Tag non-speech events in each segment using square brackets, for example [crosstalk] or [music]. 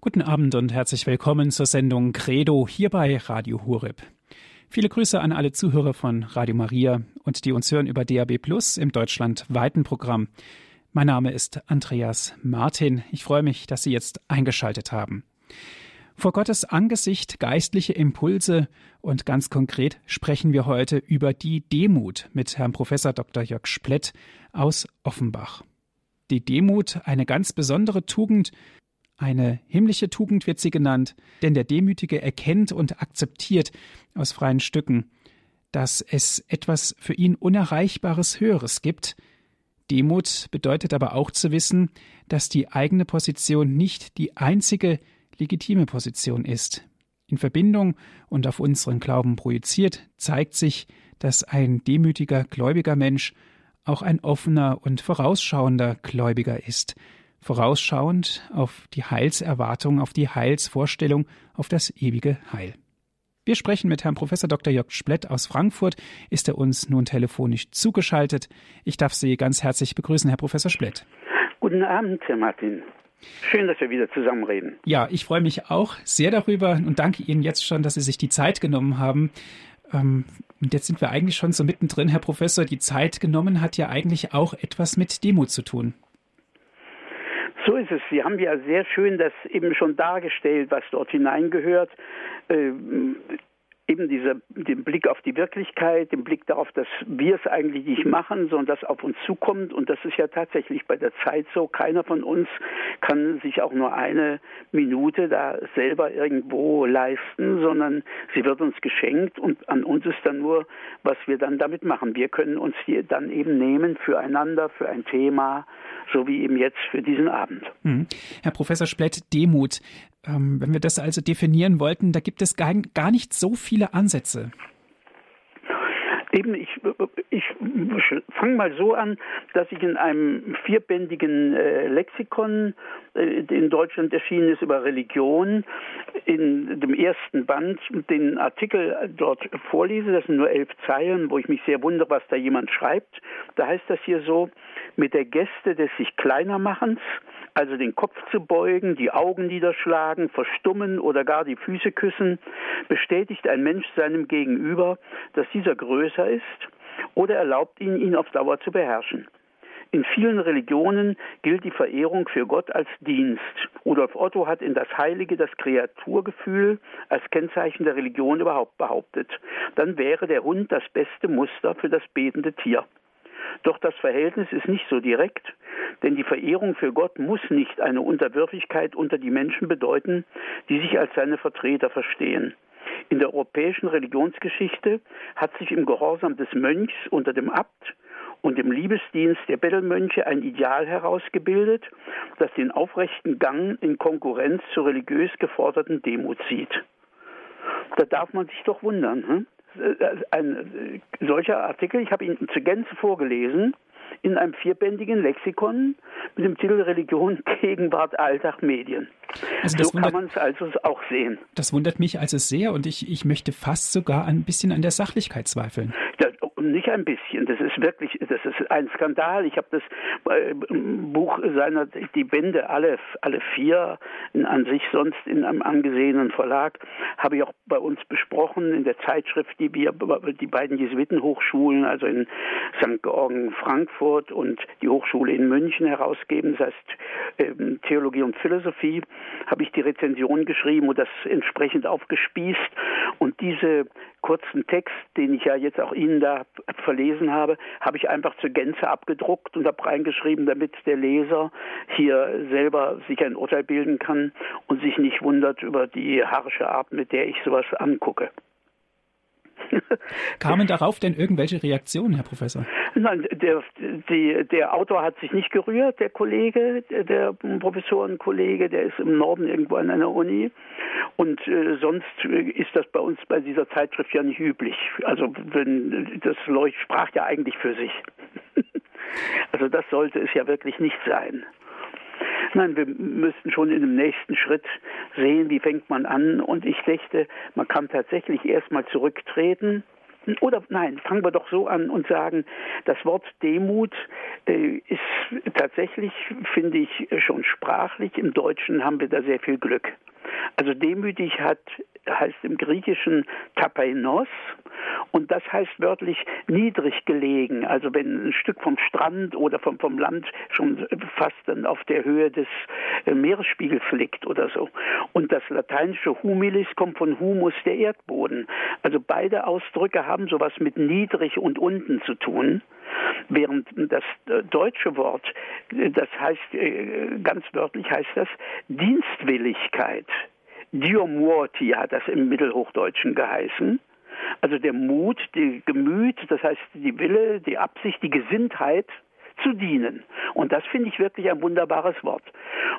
Guten Abend und herzlich willkommen zur Sendung Credo hier bei Radio Hureb. Viele Grüße an alle Zuhörer von Radio Maria und die uns hören über DAB Plus im deutschlandweiten Programm. Mein Name ist Andreas Martin. Ich freue mich, dass Sie jetzt eingeschaltet haben. Vor Gottes Angesicht geistliche Impulse und ganz konkret sprechen wir heute über die Demut mit Herrn Professor Dr. Jörg Splett aus Offenbach. Die Demut, eine ganz besondere Tugend, eine himmlische Tugend wird sie genannt, denn der Demütige erkennt und akzeptiert aus freien Stücken, dass es etwas für ihn Unerreichbares Höheres gibt. Demut bedeutet aber auch zu wissen, dass die eigene Position nicht die einzige legitime Position ist. In Verbindung und auf unseren Glauben projiziert zeigt sich, dass ein demütiger gläubiger Mensch auch ein offener und vorausschauender Gläubiger ist, vorausschauend auf die Heilserwartung, auf die Heilsvorstellung, auf das ewige Heil. Wir sprechen mit Herrn Professor Dr. Jörg Splett aus Frankfurt. Ist er uns nun telefonisch zugeschaltet? Ich darf Sie ganz herzlich begrüßen, Herr Professor Splett. Guten Abend, Herr Martin. Schön, dass wir wieder zusammenreden. Ja, ich freue mich auch sehr darüber und danke Ihnen jetzt schon, dass Sie sich die Zeit genommen haben. Ähm, und jetzt sind wir eigentlich schon so mittendrin, Herr Professor. Die Zeit genommen hat ja eigentlich auch etwas mit Demut zu tun. So ist es. Sie haben ja sehr schön das eben schon dargestellt, was dort hineingehört. Äh, eben dieser, den Blick auf die Wirklichkeit, den Blick darauf, dass wir es eigentlich nicht machen, sondern dass auf uns zukommt. Und das ist ja tatsächlich bei der Zeit so. Keiner von uns kann sich auch nur eine Minute da selber irgendwo leisten, sondern sie wird uns geschenkt und an uns ist dann nur, was wir dann damit machen. Wir können uns hier dann eben nehmen füreinander, für ein Thema, so wie eben jetzt für diesen Abend. Mhm. Herr Professor Splett, Demut. Ähm, wenn wir das also definieren wollten, da gibt es gar, gar nicht so viele Ansätze. Eben, ich, ich fange mal so an, dass ich in einem vierbändigen äh, Lexikon, äh, in Deutschland erschienen ist, über Religion, in dem ersten Band den Artikel dort vorlese. Das sind nur elf Zeilen, wo ich mich sehr wundere, was da jemand schreibt. Da heißt das hier so, mit der Geste des sich Kleinermachens, also den Kopf zu beugen, die Augen niederschlagen, verstummen oder gar die Füße küssen, bestätigt ein Mensch seinem Gegenüber, dass dieser größer ist oder erlaubt ihn, ihn auf Dauer zu beherrschen. In vielen Religionen gilt die Verehrung für Gott als Dienst. Rudolf Otto hat in das Heilige das Kreaturgefühl als Kennzeichen der Religion überhaupt behauptet. Dann wäre der Hund das beste Muster für das betende Tier. Doch das Verhältnis ist nicht so direkt, denn die Verehrung für Gott muss nicht eine Unterwürfigkeit unter die Menschen bedeuten, die sich als seine Vertreter verstehen. In der europäischen Religionsgeschichte hat sich im Gehorsam des Mönchs unter dem Abt und im Liebesdienst der Bettelmönche ein Ideal herausgebildet, das den aufrechten Gang in Konkurrenz zur religiös geforderten Demut sieht. Da darf man sich doch wundern. Hm? ein solcher Artikel, ich habe ihn zur Gänze vorgelesen, in einem vierbändigen Lexikon mit dem Titel Religion, Gegenwart, Alltag, Medien. Also so wundert, kann man es also auch sehen. Das wundert mich also sehr und ich, ich möchte fast sogar ein bisschen an der Sachlichkeit zweifeln. Ja, nicht ein bisschen. Das ist wirklich, das ist ein Skandal. Ich habe das äh, Buch seiner, die Bände, alle, alle vier, in, an sich sonst in einem angesehenen Verlag, habe ich auch bei uns besprochen in der Zeitschrift, die wir, die beiden Jesuitenhochschulen, also in St. Georgen Frankfurt und die Hochschule in München herausgeben, das heißt ähm, Theologie und Philosophie, habe ich die Rezension geschrieben und das entsprechend aufgespießt. Und diese kurzen Text, den ich ja jetzt auch Ihnen da verlesen habe, habe ich einfach zur Gänze abgedruckt und habe reingeschrieben, damit der Leser hier selber sich ein Urteil bilden kann und sich nicht wundert über die harsche Art, mit der ich sowas angucke. [laughs] Kamen darauf denn irgendwelche Reaktionen, Herr Professor? Nein, der, die, der Autor hat sich nicht gerührt, der Kollege, der Professorenkollege, der ist im Norden irgendwo an einer Uni. Und äh, sonst ist das bei uns bei dieser Zeitschrift ja nicht üblich. Also wenn das Leucht sprach ja eigentlich für sich. [laughs] also das sollte es ja wirklich nicht sein. Nein, wir müssten schon in dem nächsten Schritt sehen, wie fängt man an. Und ich dachte, man kann tatsächlich erstmal zurücktreten oder nein, fangen wir doch so an und sagen, das Wort Demut äh, ist tatsächlich, finde ich, schon sprachlich. Im Deutschen haben wir da sehr viel Glück. Also demütig hat, heißt im Griechischen tapainos und das heißt wörtlich niedrig gelegen. Also wenn ein Stück vom Strand oder vom, vom Land schon fast dann auf der Höhe des äh, Meeresspiegels liegt oder so. Und das lateinische humilis kommt von humus, der Erdboden. Also beide Ausdrücke haben sowas mit niedrig und unten zu tun. Während das äh, deutsche Wort, äh, das heißt, ganz wörtlich heißt das Dienstwilligkeit. Diomorti hat das im Mittelhochdeutschen geheißen. Also der Mut, die Gemüt, das heißt die Wille, die Absicht, die Gesinntheit zu dienen. Und das finde ich wirklich ein wunderbares Wort.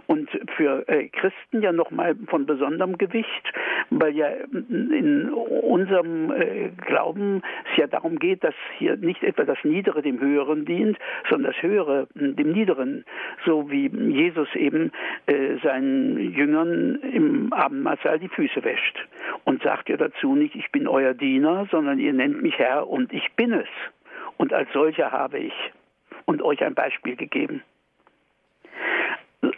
Und für äh, Christen ja nochmal von besonderem Gewicht, weil ja in unserem äh, Glauben es ja darum geht, dass hier nicht etwa das Niedere dem Höheren dient, sondern das Höhere dem Niederen, so wie Jesus eben äh, seinen Jüngern im Abendmahlsaal die Füße wäscht und sagt ja dazu nicht, ich bin euer Diener, sondern ihr nennt mich Herr und ich bin es. Und als solcher habe ich und euch ein Beispiel gegeben.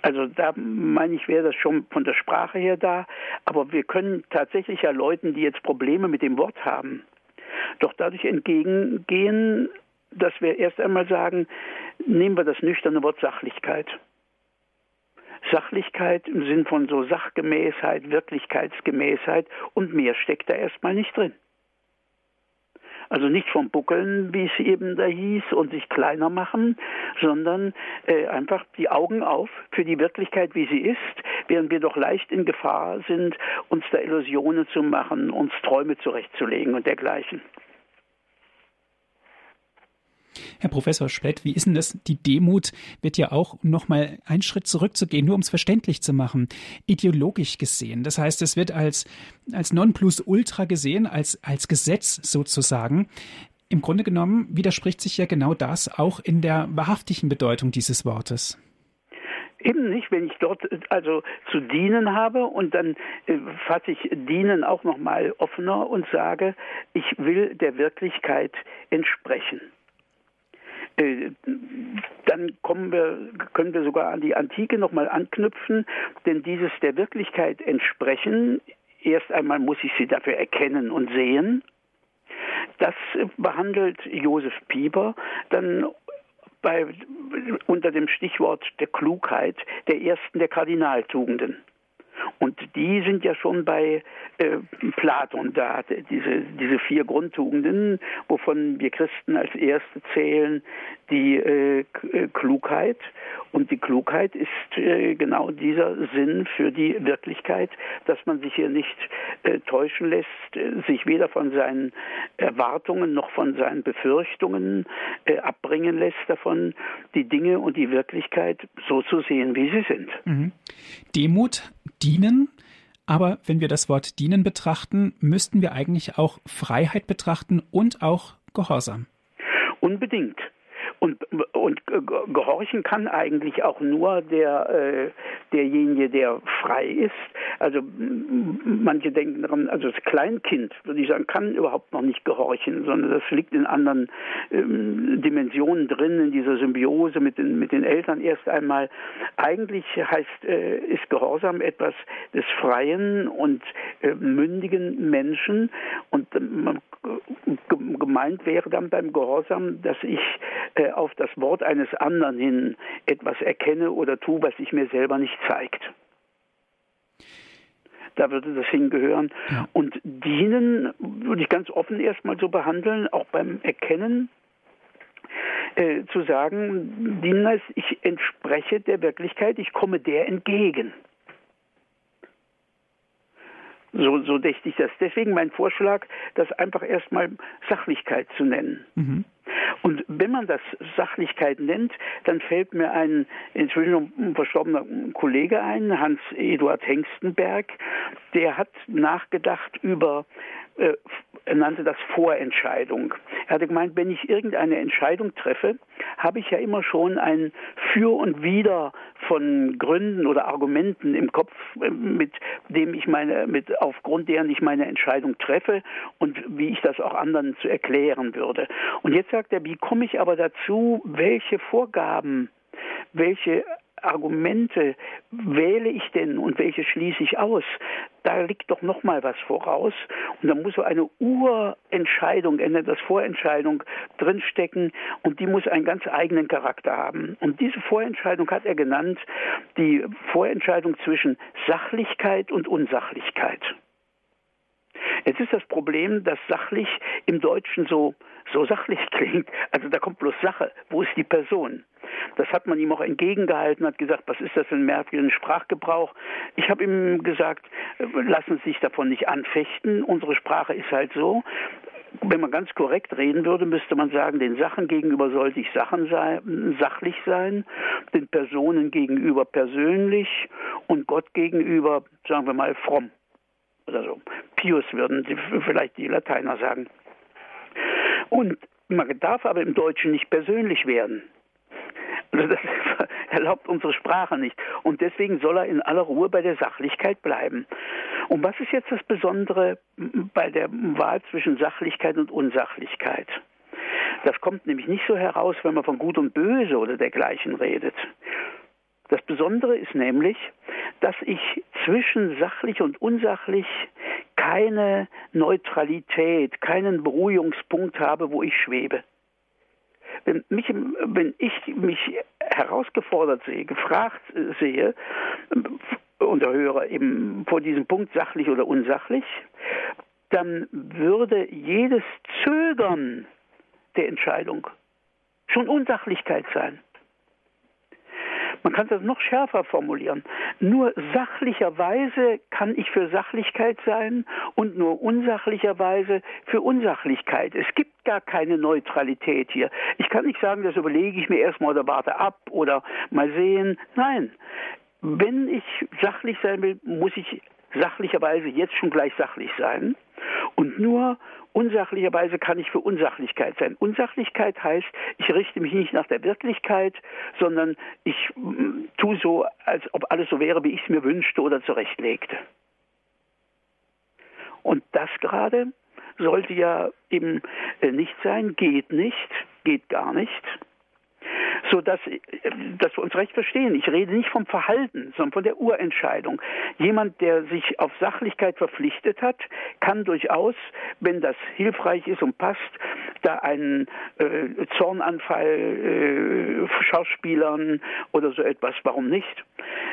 Also da meine ich, wäre das schon von der Sprache her da, aber wir können tatsächlich ja Leuten, die jetzt Probleme mit dem Wort haben, doch dadurch entgegengehen, dass wir erst einmal sagen, nehmen wir das nüchterne Wort Sachlichkeit. Sachlichkeit im Sinn von so Sachgemäßheit, Wirklichkeitsgemäßheit und mehr steckt da erstmal nicht drin. Also nicht vom Buckeln, wie es eben da hieß, und sich kleiner machen, sondern äh, einfach die Augen auf für die Wirklichkeit, wie sie ist, während wir doch leicht in Gefahr sind, uns da Illusionen zu machen, uns Träume zurechtzulegen und dergleichen. Herr Professor Splett, wie ist denn das? Die Demut wird ja auch noch mal einen Schritt zurückzugehen, nur um es verständlich zu machen, ideologisch gesehen. Das heißt, es wird als, als Nonplusultra gesehen, als, als Gesetz sozusagen. Im Grunde genommen widerspricht sich ja genau das auch in der wahrhaftigen Bedeutung dieses Wortes. Eben nicht, wenn ich dort also zu dienen habe und dann äh, fasse ich dienen auch noch mal offener und sage, ich will der Wirklichkeit entsprechen. Äh, dann kommen wir, können wir sogar an die Antike nochmal anknüpfen, denn dieses der Wirklichkeit entsprechen, erst einmal muss ich sie dafür erkennen und sehen. Das behandelt Josef Pieper dann bei, unter dem Stichwort der Klugheit der ersten der Kardinaltugenden. Und die sind ja schon bei äh, Platon da, diese, diese vier Grundtugenden, wovon wir Christen als erste zählen, die äh, äh, Klugheit. Und die Klugheit ist äh, genau dieser Sinn für die Wirklichkeit, dass man sich hier nicht äh, täuschen lässt, äh, sich weder von seinen Erwartungen noch von seinen Befürchtungen abbringen lässt davon, die Dinge und die Wirklichkeit so zu sehen, wie sie sind. Mhm. Demut, dienen, aber wenn wir das Wort dienen betrachten, müssten wir eigentlich auch Freiheit betrachten und auch Gehorsam. Unbedingt. Und, und gehorchen kann eigentlich auch nur der, äh, derjenige, der frei ist. Also manche denken daran, also das Kleinkind, würde ich sagen, kann überhaupt noch nicht gehorchen, sondern das liegt in anderen ähm, Dimensionen drin, in dieser Symbiose mit den, mit den Eltern erst einmal. Eigentlich heißt, äh, ist Gehorsam etwas des freien und äh, mündigen Menschen und man gemeint wäre dann beim Gehorsam, dass ich äh, auf das Wort eines anderen hin etwas erkenne oder tue, was sich mir selber nicht zeigt. Da würde das hingehören. Ja. Und dienen würde ich ganz offen erstmal so behandeln, auch beim Erkennen. Äh, zu sagen, dienen heißt, ich entspreche der Wirklichkeit, ich komme der entgegen. So, so dächte ich das. Deswegen mein Vorschlag, das einfach erstmal Sachlichkeit zu nennen. Mhm. Und wenn man das Sachlichkeit nennt, dann fällt mir ein inzwischen verstorbener Kollege ein, Hans-Eduard Hengstenberg, der hat nachgedacht über äh, er nannte das Vorentscheidung. Er hatte gemeint, wenn ich irgendeine Entscheidung treffe, habe ich ja immer schon ein Für und Wider von Gründen oder Argumenten im Kopf, äh, mit dem ich meine, mit aufgrund deren ich meine Entscheidung treffe und wie ich das auch anderen zu erklären würde. Und jetzt sagt er, wie komme ich aber dazu, welche Vorgaben welche Argumente wähle ich denn und welche schließe ich aus? Da liegt doch noch mal was voraus und da muss so eine Urentscheidung, er das Vorentscheidung drinstecken und die muss einen ganz eigenen Charakter haben. Und diese Vorentscheidung hat er genannt die Vorentscheidung zwischen Sachlichkeit und Unsachlichkeit. Jetzt ist das Problem, dass sachlich im Deutschen so, so sachlich [laughs] klingt. Also da kommt bloß Sache. Wo ist die Person? Das hat man ihm auch entgegengehalten, hat gesagt, was ist das für ein merkwürdiger Sprachgebrauch? Ich habe ihm gesagt, lassen Sie sich davon nicht anfechten. Unsere Sprache ist halt so. Wenn man ganz korrekt reden würde, müsste man sagen, den Sachen gegenüber sollte ich Sachen sein, sachlich sein, den Personen gegenüber persönlich und Gott gegenüber, sagen wir mal, fromm oder so. Pius würden die, vielleicht die Lateiner sagen. Und man darf aber im Deutschen nicht persönlich werden. Also das [laughs] erlaubt unsere Sprache nicht. Und deswegen soll er in aller Ruhe bei der Sachlichkeit bleiben. Und was ist jetzt das Besondere bei der Wahl zwischen Sachlichkeit und Unsachlichkeit? Das kommt nämlich nicht so heraus, wenn man von Gut und Böse oder dergleichen redet. Das Besondere ist nämlich, dass ich zwischen sachlich und unsachlich keine Neutralität, keinen Beruhigungspunkt habe, wo ich schwebe. Wenn, mich, wenn ich mich herausgefordert sehe, gefragt sehe und höre eben vor diesem Punkt sachlich oder unsachlich, dann würde jedes Zögern der Entscheidung schon Unsachlichkeit sein. Man kann das noch schärfer formulieren. Nur sachlicherweise kann ich für Sachlichkeit sein und nur unsachlicherweise für Unsachlichkeit. Es gibt gar keine Neutralität hier. Ich kann nicht sagen, das überlege ich mir erstmal oder warte ab oder mal sehen. Nein. Wenn ich sachlich sein will, muss ich sachlicherweise jetzt schon gleich sachlich sein. Und nur Unsachlicherweise kann ich für Unsachlichkeit sein. Unsachlichkeit heißt, ich richte mich nicht nach der Wirklichkeit, sondern ich mm, tue so, als ob alles so wäre, wie ich es mir wünschte oder zurechtlegte. Und das gerade sollte ja eben äh, nicht sein, geht nicht, geht gar nicht so dass, dass wir uns recht verstehen. Ich rede nicht vom Verhalten, sondern von der Urentscheidung. Jemand, der sich auf Sachlichkeit verpflichtet hat, kann durchaus, wenn das hilfreich ist und passt, da einen äh, Zornanfall äh, Schauspielern oder so etwas, warum nicht?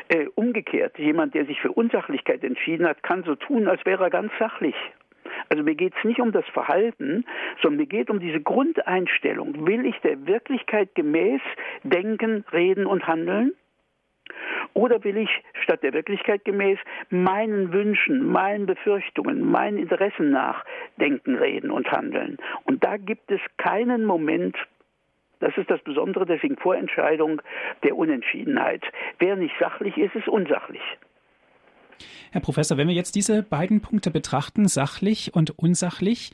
Äh, umgekehrt, jemand, der sich für Unsachlichkeit entschieden hat, kann so tun, als wäre er ganz sachlich. Also mir geht es nicht um das Verhalten, sondern mir geht um diese Grundeinstellung. Will ich der Wirklichkeit gemäß denken, reden und handeln? Oder will ich statt der Wirklichkeit gemäß meinen Wünschen, meinen Befürchtungen, meinen Interessen nach denken, reden und handeln? Und da gibt es keinen Moment, das ist das Besondere, deswegen Vorentscheidung der Unentschiedenheit. Wer nicht sachlich ist, ist unsachlich. Herr Professor, wenn wir jetzt diese beiden Punkte betrachten, sachlich und unsachlich,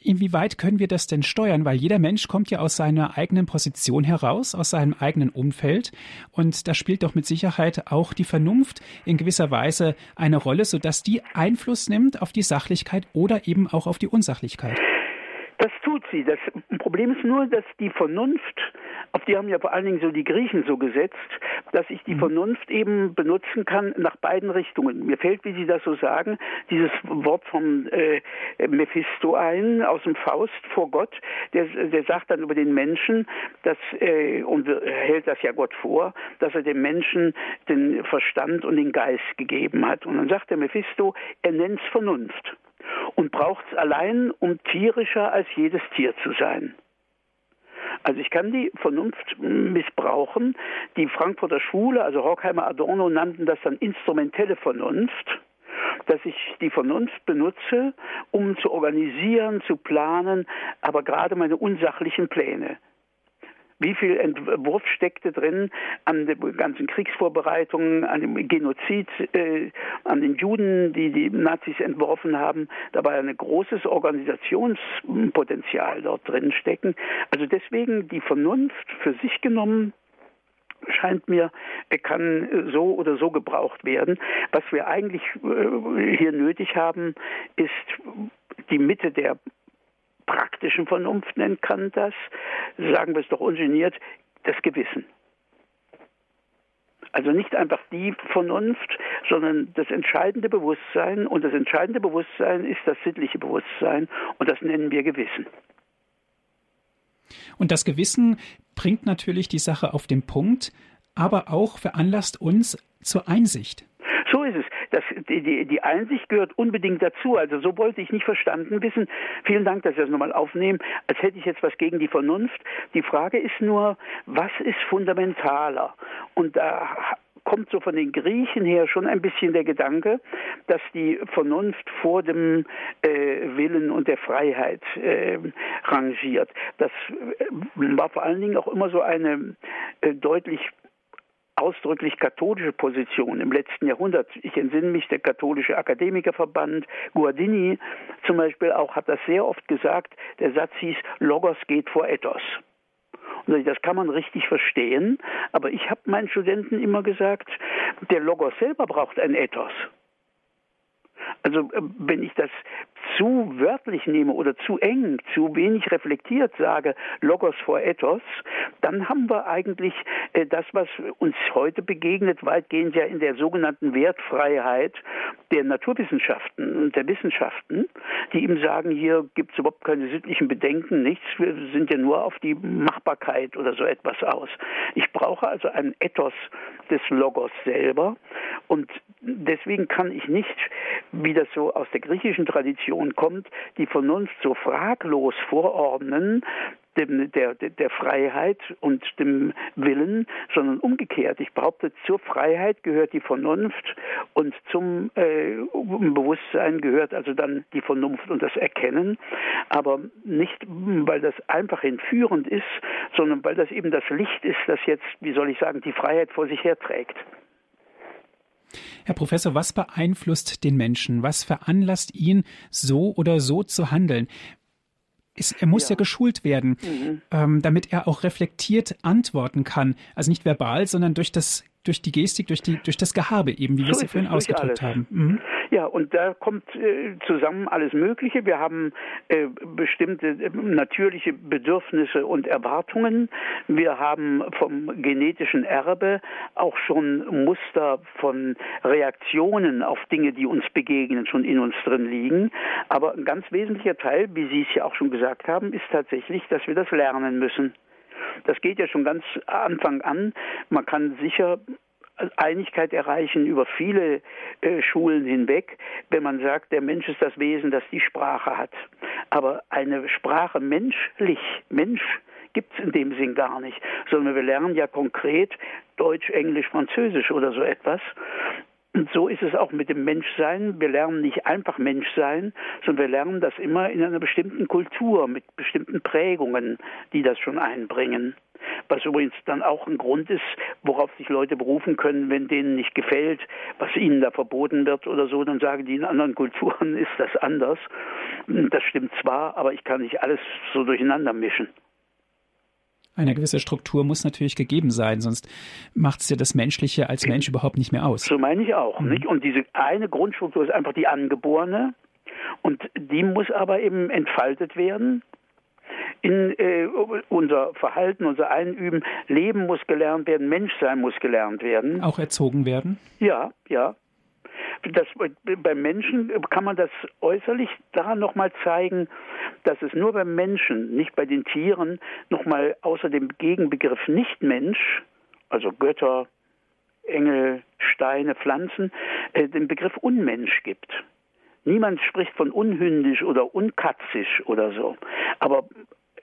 inwieweit können wir das denn steuern? Weil jeder Mensch kommt ja aus seiner eigenen Position heraus, aus seinem eigenen Umfeld. Und da spielt doch mit Sicherheit auch die Vernunft in gewisser Weise eine Rolle, sodass die Einfluss nimmt auf die Sachlichkeit oder eben auch auf die Unsachlichkeit. Das tut sie. Das Problem ist nur, dass die Vernunft, auf die haben ja vor allen Dingen so die Griechen so gesetzt, dass ich die mhm. Vernunft eben benutzen kann nach beiden Richtungen. Mir fällt, wie Sie das so sagen, dieses Wort vom äh, Mephisto ein, aus dem Faust vor Gott, der, der sagt dann über den Menschen, dass, äh, und hält das ja Gott vor, dass er dem Menschen den Verstand und den Geist gegeben hat. Und dann sagt der Mephisto, er nennt es Vernunft und braucht es allein, um tierischer als jedes Tier zu sein. Also ich kann die Vernunft missbrauchen. Die Frankfurter Schule, also Horkheimer Adorno, nannten das dann instrumentelle Vernunft dass ich die Vernunft benutze, um zu organisieren, zu planen, aber gerade meine unsachlichen Pläne. Wie viel Entwurf steckte drin an den ganzen Kriegsvorbereitungen, an dem Genozid, äh, an den Juden, die die Nazis entworfen haben. Da war ein großes Organisationspotenzial dort drin stecken. Also deswegen die Vernunft für sich genommen scheint mir, er kann so oder so gebraucht werden. Was wir eigentlich äh, hier nötig haben, ist die Mitte der praktischen Vernunft, nennt kann das, sagen wir es doch ungeniert, das Gewissen. Also nicht einfach die Vernunft, sondern das entscheidende Bewusstsein. Und das entscheidende Bewusstsein ist das sittliche Bewusstsein. Und das nennen wir Gewissen. Und das Gewissen bringt natürlich die Sache auf den Punkt, aber auch veranlasst uns zur Einsicht. Das, die, die, die Einsicht gehört unbedingt dazu. Also so wollte ich nicht verstanden wissen. Vielen Dank, dass Sie das nochmal aufnehmen, als hätte ich jetzt was gegen die Vernunft. Die Frage ist nur, was ist fundamentaler? Und da kommt so von den Griechen her schon ein bisschen der Gedanke, dass die Vernunft vor dem äh, Willen und der Freiheit äh, rangiert. Das äh, war vor allen Dingen auch immer so eine äh, deutlich ausdrücklich katholische Position im letzten Jahrhundert. Ich entsinne mich, der katholische Akademikerverband Guardini zum Beispiel auch hat das sehr oft gesagt. Der Satz hieß, Logos geht vor Ethos. Und das kann man richtig verstehen, aber ich habe meinen Studenten immer gesagt, der Logos selber braucht ein Ethos. Also äh, wenn ich das zu wörtlich nehme oder zu eng, zu wenig reflektiert sage, Logos vor Ethos, dann haben wir eigentlich äh, das, was uns heute begegnet, weitgehend ja in der sogenannten Wertfreiheit der Naturwissenschaften und der Wissenschaften, die ihm sagen, hier gibt es überhaupt keine sittlichen Bedenken, nichts, wir sind ja nur auf die Machbarkeit oder so etwas aus. Ich brauche also ein Ethos des Logos selber und deswegen kann ich nicht, wie das so aus der griechischen Tradition kommt, die Vernunft so fraglos vorordnen, dem, der, der Freiheit und dem Willen, sondern umgekehrt. Ich behaupte, zur Freiheit gehört die Vernunft und zum äh, Bewusstsein gehört also dann die Vernunft und das Erkennen, aber nicht, weil das einfach entführend ist, sondern weil das eben das Licht ist, das jetzt, wie soll ich sagen, die Freiheit vor sich herträgt. Herr Professor, was beeinflusst den Menschen? Was veranlasst ihn, so oder so zu handeln? er muss ja, ja geschult werden, mhm. ähm, damit er auch reflektiert antworten kann. Also nicht verbal, sondern durch das, durch die Gestik, durch die, durch das Gehabe eben, wie so wir es vorhin ausgedrückt haben. Mhm. Ja, und da kommt äh, zusammen alles Mögliche. Wir haben äh, bestimmte äh, natürliche Bedürfnisse und Erwartungen. Wir haben vom genetischen Erbe auch schon Muster von Reaktionen auf Dinge, die uns begegnen, schon in uns drin liegen. Aber ein ganz wesentlicher Teil, wie Sie es ja auch schon gesagt haben, ist tatsächlich, dass wir das lernen müssen. Das geht ja schon ganz Anfang an. Man kann sicher Einigkeit erreichen über viele äh, Schulen hinweg, wenn man sagt, der Mensch ist das Wesen, das die Sprache hat. Aber eine Sprache menschlich, Mensch, gibt es in dem Sinn gar nicht, sondern wir lernen ja konkret Deutsch, Englisch, Französisch oder so etwas. Und so ist es auch mit dem Menschsein. Wir lernen nicht einfach Menschsein, sondern wir lernen das immer in einer bestimmten Kultur, mit bestimmten Prägungen, die das schon einbringen. Was übrigens dann auch ein Grund ist, worauf sich Leute berufen können, wenn denen nicht gefällt, was ihnen da verboten wird oder so, dann sagen die, in anderen Kulturen [laughs] ist das anders. Das stimmt zwar, aber ich kann nicht alles so durcheinander mischen. Eine gewisse Struktur muss natürlich gegeben sein, sonst macht es ja das Menschliche als Mensch überhaupt nicht mehr aus. So meine ich auch. Mhm. Und diese eine Grundstruktur ist einfach die angeborene und die muss aber eben entfaltet werden in äh, unser Verhalten, unser Einüben. Leben muss gelernt werden, Menschsein muss gelernt werden. Auch erzogen werden? Ja, ja. Das, beim Menschen kann man das äußerlich daran nochmal zeigen, dass es nur beim Menschen, nicht bei den Tieren, nochmal außer dem Gegenbegriff Nicht-Mensch, also Götter, Engel, Steine, Pflanzen, äh, den Begriff Unmensch gibt. Niemand spricht von unhündisch oder unkatzisch oder so. Aber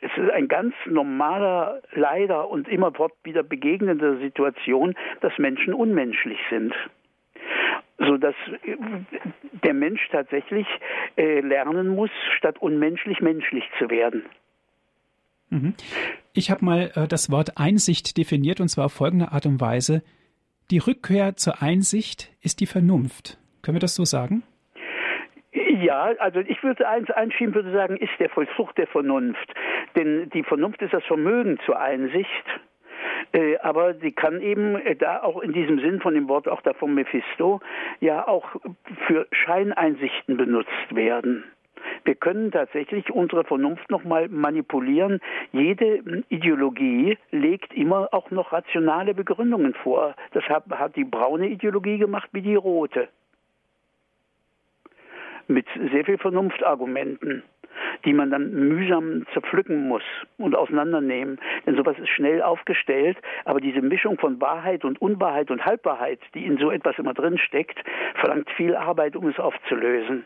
es ist ein ganz normaler, leider und immer wieder begegnender Situation, dass Menschen unmenschlich sind so dass der Mensch tatsächlich äh, lernen muss, statt unmenschlich menschlich zu werden. Mhm. Ich habe mal äh, das Wort Einsicht definiert und zwar auf folgende Art und Weise. Die Rückkehr zur Einsicht ist die Vernunft. Können wir das so sagen? Ja, also ich würde eins einschieben, würde sagen, ist der Vollzug der Vernunft. Denn die Vernunft ist das Vermögen zur Einsicht. Äh, aber sie kann eben äh, da auch in diesem Sinn von dem Wort auch da von Mephisto ja auch für Scheineinsichten benutzt werden. Wir können tatsächlich unsere Vernunft nochmal manipulieren. Jede Ideologie legt immer auch noch rationale Begründungen vor. Das hat die braune Ideologie gemacht wie die rote. Mit sehr viel Vernunftargumenten die man dann mühsam zerpflücken muss und auseinandernehmen. Denn sowas ist schnell aufgestellt, aber diese Mischung von Wahrheit und Unwahrheit und Halbwahrheit, die in so etwas immer drin steckt, verlangt viel Arbeit, um es aufzulösen.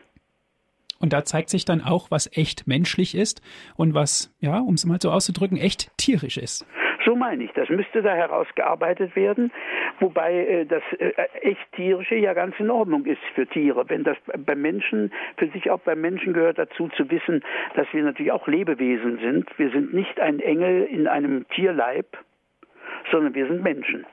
Und da zeigt sich dann auch, was echt menschlich ist und was, ja, um es mal so auszudrücken, echt tierisch ist. So meine ich. Das müsste da herausgearbeitet werden, wobei äh, das äh, echt tierische ja ganz in Ordnung ist für Tiere. Wenn das beim Menschen, für sich auch beim Menschen gehört dazu zu wissen, dass wir natürlich auch Lebewesen sind. Wir sind nicht ein Engel in einem Tierleib, sondern wir sind Menschen.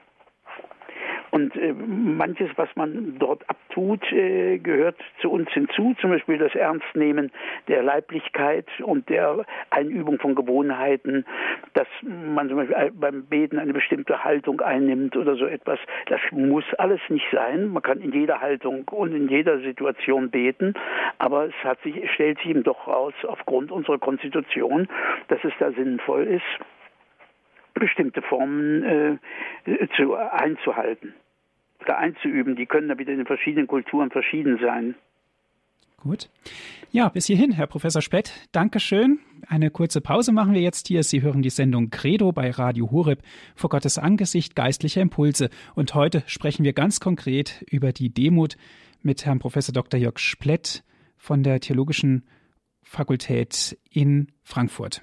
Und äh, manches, was man dort abtut, äh, gehört zu uns hinzu, zum Beispiel das Ernstnehmen der Leiblichkeit und der Einübung von Gewohnheiten, dass man zum Beispiel beim Beten eine bestimmte Haltung einnimmt oder so etwas. Das muss alles nicht sein. Man kann in jeder Haltung und in jeder Situation beten, aber es hat sich, stellt sich eben doch raus, aufgrund unserer Konstitution, dass es da sinnvoll ist, bestimmte Formen äh, zu, einzuhalten oder einzuüben. Die können da wieder in den verschiedenen Kulturen verschieden sein. Gut. Ja, bis hierhin, Herr Professor Spett. Dankeschön. Eine kurze Pause machen wir jetzt hier. Sie hören die Sendung Credo bei Radio Horeb vor Gottes Angesicht geistlicher Impulse. Und heute sprechen wir ganz konkret über die Demut mit Herrn Professor Dr. Jörg Splett von der Theologischen Fakultät in Frankfurt.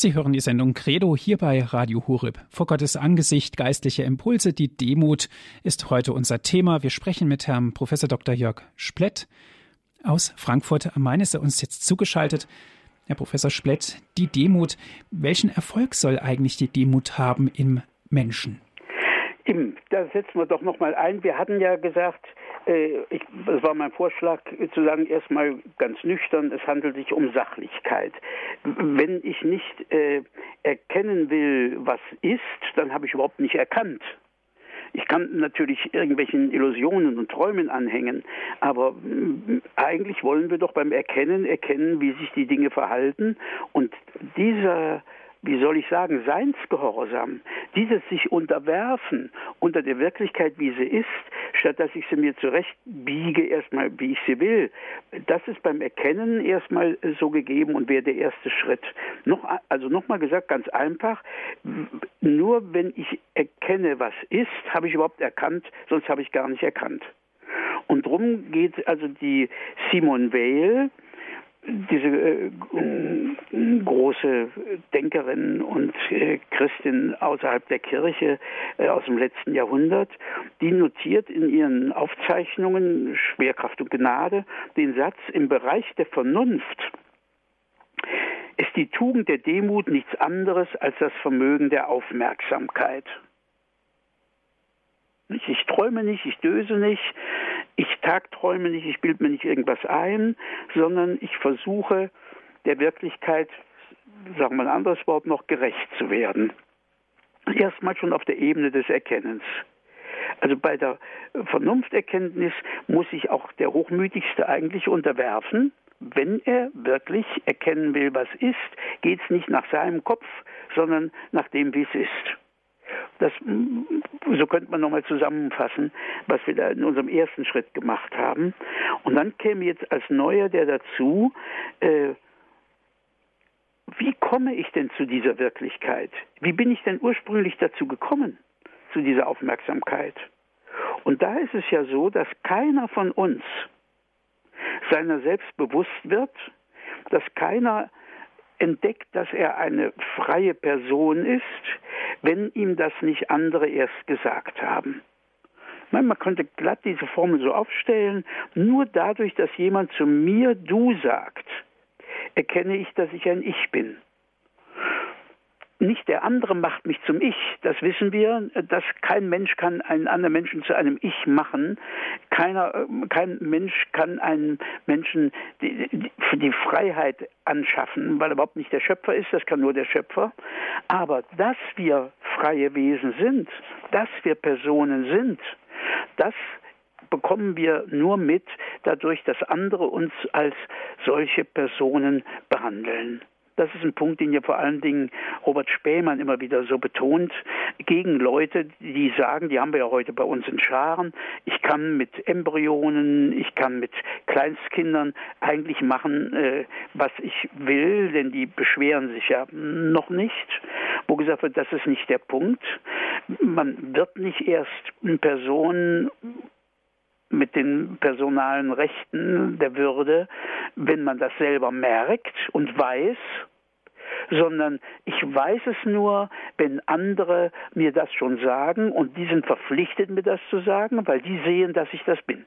Sie hören die Sendung Credo hier bei Radio Horeb. Vor Gottes Angesicht geistliche Impulse, die Demut ist heute unser Thema. Wir sprechen mit Herrn Professor Dr. Jörg Splett aus Frankfurt am Main. Ist er uns jetzt zugeschaltet? Herr Professor Splett, die Demut, welchen Erfolg soll eigentlich die Demut haben im Menschen? Da setzen wir doch noch mal ein. Wir hatten ja gesagt, äh, ich, das war mein Vorschlag, zu sagen, erstmal ganz nüchtern, es handelt sich um Sachlichkeit. Wenn ich nicht äh, erkennen will, was ist, dann habe ich überhaupt nicht erkannt. Ich kann natürlich irgendwelchen Illusionen und Träumen anhängen, aber äh, eigentlich wollen wir doch beim Erkennen erkennen, wie sich die Dinge verhalten. Und dieser wie soll ich sagen, Seinsgehorsam, dieses sich unterwerfen unter der Wirklichkeit, wie sie ist, statt dass ich sie mir zurechtbiege, erstmal, wie ich sie will, das ist beim Erkennen erstmal so gegeben und wäre der erste Schritt. Noch, also nochmal gesagt, ganz einfach, nur wenn ich erkenne, was ist, habe ich überhaupt erkannt, sonst habe ich gar nicht erkannt. Und darum geht also die Simone Weil, diese äh, große Denkerin und äh, Christin außerhalb der Kirche äh, aus dem letzten Jahrhundert, die notiert in ihren Aufzeichnungen Schwerkraft und Gnade den Satz, im Bereich der Vernunft ist die Tugend der Demut nichts anderes als das Vermögen der Aufmerksamkeit. Ich träume nicht, ich döse nicht, ich tagträume nicht, ich bilde mir nicht irgendwas ein, sondern ich versuche der Wirklichkeit, sagen wir ein anderes Wort noch, gerecht zu werden. Erstmal schon auf der Ebene des Erkennens. Also bei der Vernunfterkenntnis muss sich auch der Hochmütigste eigentlich unterwerfen. Wenn er wirklich erkennen will, was ist, geht es nicht nach seinem Kopf, sondern nach dem, wie es ist. Das, so könnte man nochmal zusammenfassen, was wir da in unserem ersten Schritt gemacht haben. Und dann käme jetzt als Neuer der dazu, äh, wie komme ich denn zu dieser Wirklichkeit? Wie bin ich denn ursprünglich dazu gekommen, zu dieser Aufmerksamkeit? Und da ist es ja so, dass keiner von uns seiner selbst bewusst wird, dass keiner entdeckt, dass er eine freie Person ist, wenn ihm das nicht andere erst gesagt haben. Man könnte glatt diese Formel so aufstellen, nur dadurch, dass jemand zu mir du sagt, erkenne ich, dass ich ein Ich bin nicht der andere macht mich zum Ich. Das wissen wir, dass kein Mensch kann einen anderen Menschen zu einem Ich machen. Keiner, kein Mensch kann einen Menschen die, die, die Freiheit anschaffen, weil er überhaupt nicht der Schöpfer ist. Das kann nur der Schöpfer. Aber dass wir freie Wesen sind, dass wir Personen sind, das bekommen wir nur mit dadurch, dass andere uns als solche Personen behandeln. Das ist ein Punkt, den ja vor allen Dingen Robert Spähmann immer wieder so betont, gegen Leute, die sagen, die haben wir ja heute bei uns in Scharen, ich kann mit Embryonen, ich kann mit Kleinstkindern eigentlich machen, äh, was ich will, denn die beschweren sich ja noch nicht. Wo gesagt wird, das ist nicht der Punkt. Man wird nicht erst Personen mit den personalen Rechten der Würde, wenn man das selber merkt und weiß, sondern ich weiß es nur, wenn andere mir das schon sagen und die sind verpflichtet, mir das zu sagen, weil die sehen, dass ich das bin.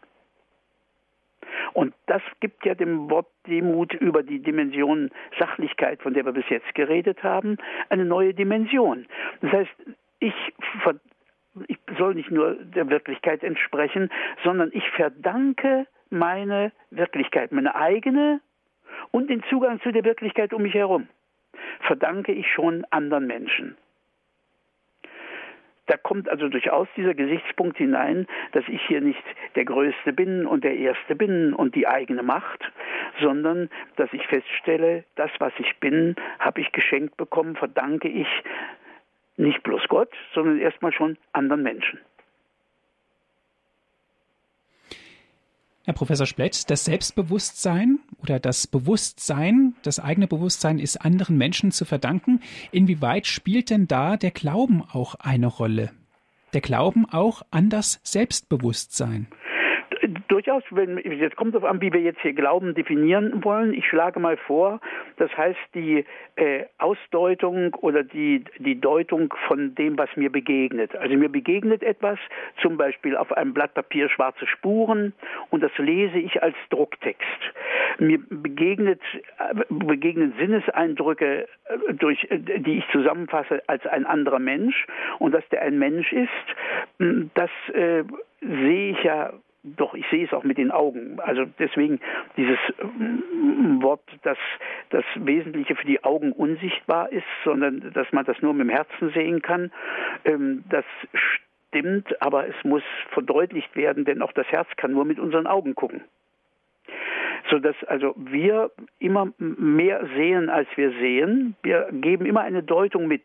Und das gibt ja dem Wort Demut über die Dimension Sachlichkeit, von der wir bis jetzt geredet haben, eine neue Dimension. Das heißt, ich soll nicht nur der Wirklichkeit entsprechen, sondern ich verdanke meine Wirklichkeit, meine eigene und den Zugang zu der Wirklichkeit um mich herum, verdanke ich schon anderen Menschen. Da kommt also durchaus dieser Gesichtspunkt hinein, dass ich hier nicht der Größte bin und der Erste bin und die eigene Macht, sondern dass ich feststelle, das, was ich bin, habe ich geschenkt bekommen, verdanke ich nicht bloß Gott, sondern erstmal schon anderen Menschen. Herr Professor Splett, das Selbstbewusstsein oder das Bewusstsein, das eigene Bewusstsein ist anderen Menschen zu verdanken. Inwieweit spielt denn da der Glauben auch eine Rolle? Der Glauben auch an das Selbstbewusstsein? Durchaus, wenn, jetzt kommt es an, wie wir jetzt hier Glauben definieren wollen. Ich schlage mal vor, das heißt die äh, Ausdeutung oder die, die Deutung von dem, was mir begegnet. Also mir begegnet etwas, zum Beispiel auf einem Blatt Papier schwarze Spuren und das lese ich als Drucktext. Mir begegnet, äh, begegnen Sinneseindrücke, äh, durch, äh, die ich zusammenfasse als ein anderer Mensch und dass der ein Mensch ist, das äh, sehe ich ja doch, ich sehe es auch mit den Augen. Also deswegen dieses mm, Wort, dass das Wesentliche für die Augen unsichtbar ist, sondern dass man das nur mit dem Herzen sehen kann, ähm, das stimmt, aber es muss verdeutlicht werden, denn auch das Herz kann nur mit unseren Augen gucken sodass also wir immer mehr sehen, als wir sehen. Wir geben immer eine Deutung mit.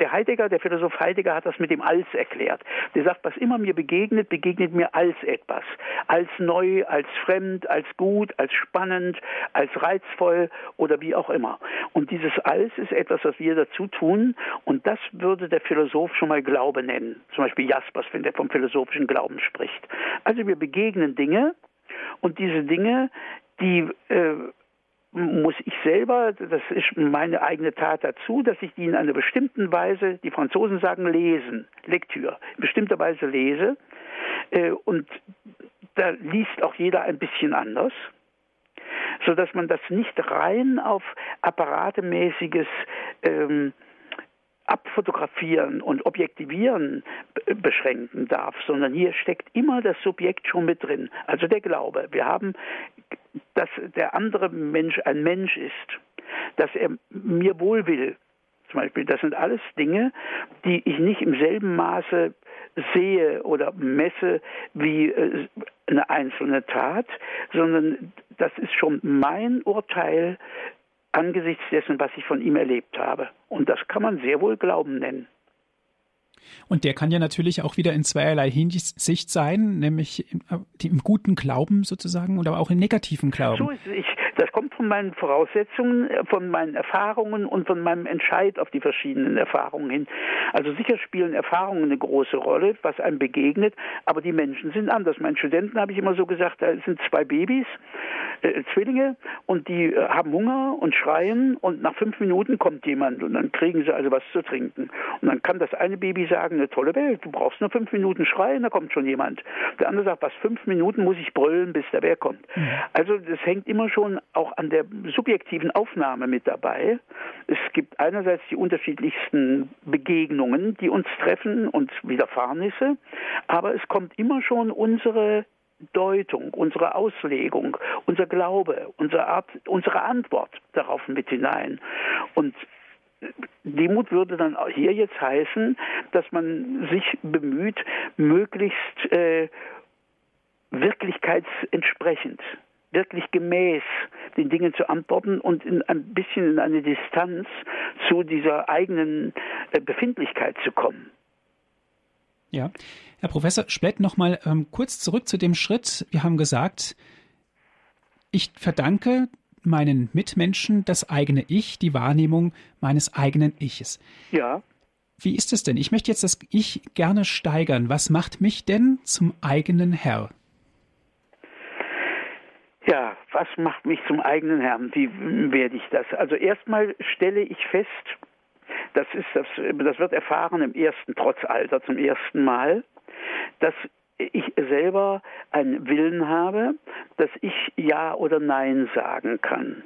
Der Heidegger, der Philosoph Heidegger hat das mit dem Als erklärt. Der sagt, was immer mir begegnet, begegnet mir als etwas. Als neu, als fremd, als gut, als spannend, als reizvoll oder wie auch immer. Und dieses Als ist etwas, was wir dazu tun und das würde der Philosoph schon mal Glaube nennen. Zum Beispiel Jaspers, wenn der vom philosophischen Glauben spricht. Also wir begegnen Dinge, und diese Dinge, die äh, muss ich selber, das ist meine eigene Tat dazu, dass ich die in einer bestimmten Weise, die Franzosen sagen lesen, Lektüre, in bestimmter Weise lese. Äh, und da liest auch jeder ein bisschen anders, sodass man das nicht rein auf apparatemäßiges ähm, abfotografieren und objektivieren beschränken darf, sondern hier steckt immer das Subjekt schon mit drin, also der Glaube. Wir haben, dass der andere Mensch ein Mensch ist, dass er mir wohl will. Zum Beispiel, das sind alles Dinge, die ich nicht im selben Maße sehe oder messe wie äh, eine einzelne Tat, sondern das ist schon mein Urteil angesichts dessen, was ich von ihm erlebt habe. Und das kann man sehr wohl Glauben nennen. Und der kann ja natürlich auch wieder in zweierlei Hinsicht sein, nämlich im, im guten Glauben sozusagen und aber auch im negativen Glauben. So ist es. Das kommt von meinen Voraussetzungen, von meinen Erfahrungen und von meinem Entscheid auf die verschiedenen Erfahrungen hin. Also sicher spielen Erfahrungen eine große Rolle, was einem begegnet, aber die Menschen sind anders. Meinen Studenten habe ich immer so gesagt, da sind zwei Babys äh, Zwillinge und die äh, haben Hunger und schreien und nach fünf Minuten kommt jemand und dann kriegen sie also was zu trinken. Und dann kann das eine Baby sagen, eine tolle Welt, du brauchst nur fünf Minuten schreien, da kommt schon jemand. Der andere sagt, was fünf Minuten muss ich brüllen, bis der Bär kommt. Mhm. Also das hängt immer schon auch an der subjektiven Aufnahme mit dabei. Es gibt einerseits die unterschiedlichsten Begegnungen, die uns treffen und Widerfahrnisse, aber es kommt immer schon unsere Deutung, unsere Auslegung, unser Glaube, unsere Art, unsere Antwort darauf mit hinein. Und Demut würde dann hier jetzt heißen, dass man sich bemüht, möglichst äh, wirklichkeitsentsprechend, wirklich gemäß den Dingen zu antworten und in ein bisschen in eine Distanz zu dieser eigenen äh, Befindlichkeit zu kommen. Ja, Herr Professor Splett, noch mal ähm, kurz zurück zu dem Schritt. Wir haben gesagt, ich verdanke meinen Mitmenschen das eigene Ich, die Wahrnehmung meines eigenen Iches. Ja. Wie ist es denn? Ich möchte jetzt das Ich gerne steigern. Was macht mich denn zum eigenen Herr? Was macht mich zum eigenen Herrn? Wie werde ich das? Also erstmal stelle ich fest, das ist das, das wird erfahren im ersten Trotzalter zum ersten Mal, dass ich selber einen Willen habe, dass ich Ja oder Nein sagen kann.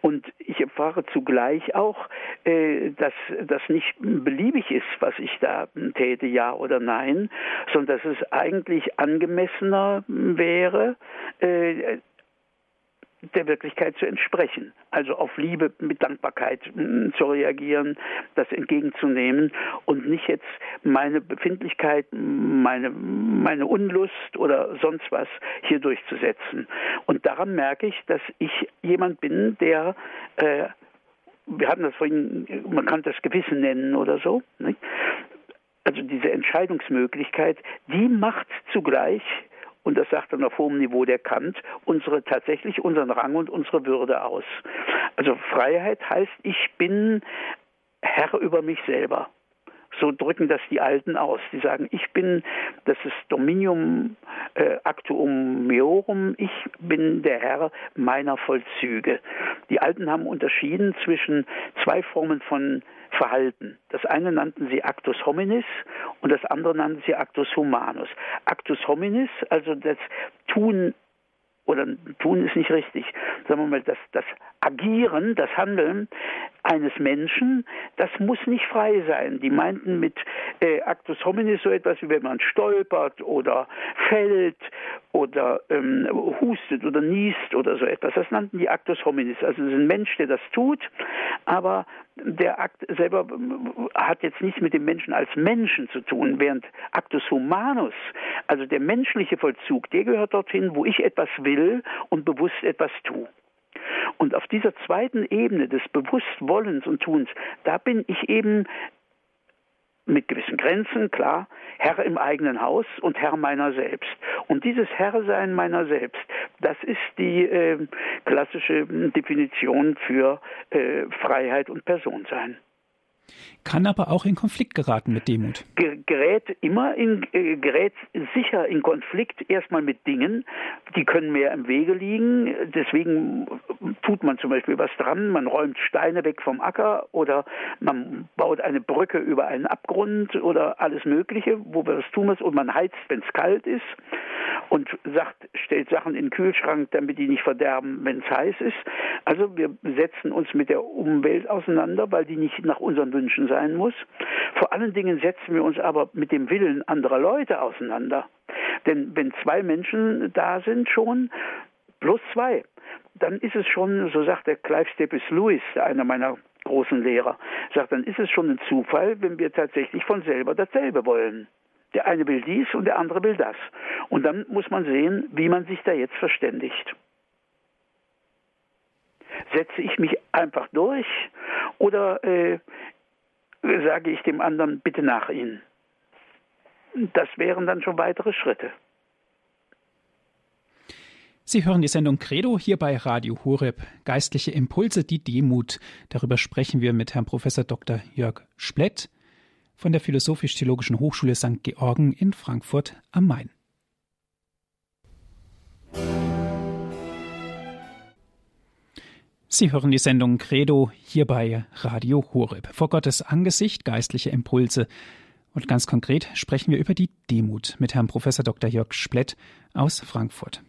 Und ich erfahre zugleich auch, äh, dass das nicht beliebig ist, was ich da täte, ja oder nein, sondern dass es eigentlich angemessener wäre, äh, der Wirklichkeit zu entsprechen. Also auf Liebe mit Dankbarkeit mm, zu reagieren, das entgegenzunehmen und nicht jetzt meine Befindlichkeit, meine, meine Unlust oder sonst was hier durchzusetzen. Und daran merke ich, dass ich jemand bin, der äh, wir hatten das vorhin, man kann das Gewissen nennen oder so. Nicht? Also diese Entscheidungsmöglichkeit, die macht zugleich und das sagt dann auf hohem Niveau der Kant, unsere tatsächlich unseren Rang und unsere Würde aus. Also Freiheit heißt, ich bin Herr über mich selber. So drücken das die Alten aus. Die sagen, ich bin, das ist Dominium äh, actuum meorum, ich bin der Herr meiner Vollzüge. Die Alten haben unterschieden zwischen zwei Formen von Verhalten. Das eine nannten sie Actus hominis und das andere nannten sie Actus humanus. Actus hominis, also das Tun oder tun ist nicht richtig. Sagen wir mal, das, das Agieren, das Handeln eines Menschen, das muss nicht frei sein. Die meinten mit äh, Actus hominis so etwas wie wenn man stolpert oder fällt oder ähm, hustet oder niest oder so etwas. Das nannten die Actus hominis. Also es ist ein Mensch, der das tut, aber der Akt selber hat jetzt nichts mit dem Menschen als Menschen zu tun, während Actus humanus, also der menschliche Vollzug, der gehört dorthin, wo ich etwas will und bewusst etwas tue. Und auf dieser zweiten Ebene des Bewusstwollens und Tuns, da bin ich eben mit gewissen Grenzen, klar, Herr im eigenen Haus und Herr meiner selbst. Und dieses Herrsein meiner selbst, das ist die äh, klassische Definition für äh, Freiheit und Personsein kann aber auch in Konflikt geraten mit Demut. Gerät immer in, äh, gerät sicher in Konflikt erstmal mit Dingen, die können mehr im Wege liegen. Deswegen tut man zum Beispiel was dran, man räumt Steine weg vom Acker oder man baut eine Brücke über einen Abgrund oder alles Mögliche, wo wir das tun müssen und man heizt, wenn es kalt ist und sagt, stellt Sachen in den Kühlschrank, damit die nicht verderben, wenn es heiß ist. Also wir setzen uns mit der Umwelt auseinander, weil die nicht nach unseren Wünschen sein muss. Vor allen Dingen setzen wir uns aber mit dem Willen anderer Leute auseinander. Denn wenn zwei Menschen da sind schon, plus zwei, dann ist es schon, so sagt der Clive Staples Lewis, einer meiner großen Lehrer, sagt, dann ist es schon ein Zufall, wenn wir tatsächlich von selber dasselbe wollen. Der eine will dies und der andere will das. Und dann muss man sehen, wie man sich da jetzt verständigt. Setze ich mich einfach durch oder äh, sage ich dem anderen bitte nach Ihnen? Das wären dann schon weitere Schritte. Sie hören die Sendung Credo hier bei Radio Horeb. Geistliche Impulse, die Demut. Darüber sprechen wir mit Herrn Professor Dr. Jörg Splett von der Philosophisch-Theologischen Hochschule St. Georgen in Frankfurt am Main. Sie hören die Sendung Credo hier bei Radio Horeb. Vor Gottes Angesicht geistliche Impulse. Und ganz konkret sprechen wir über die Demut mit Herrn Professor Dr. Jörg Splett aus Frankfurt.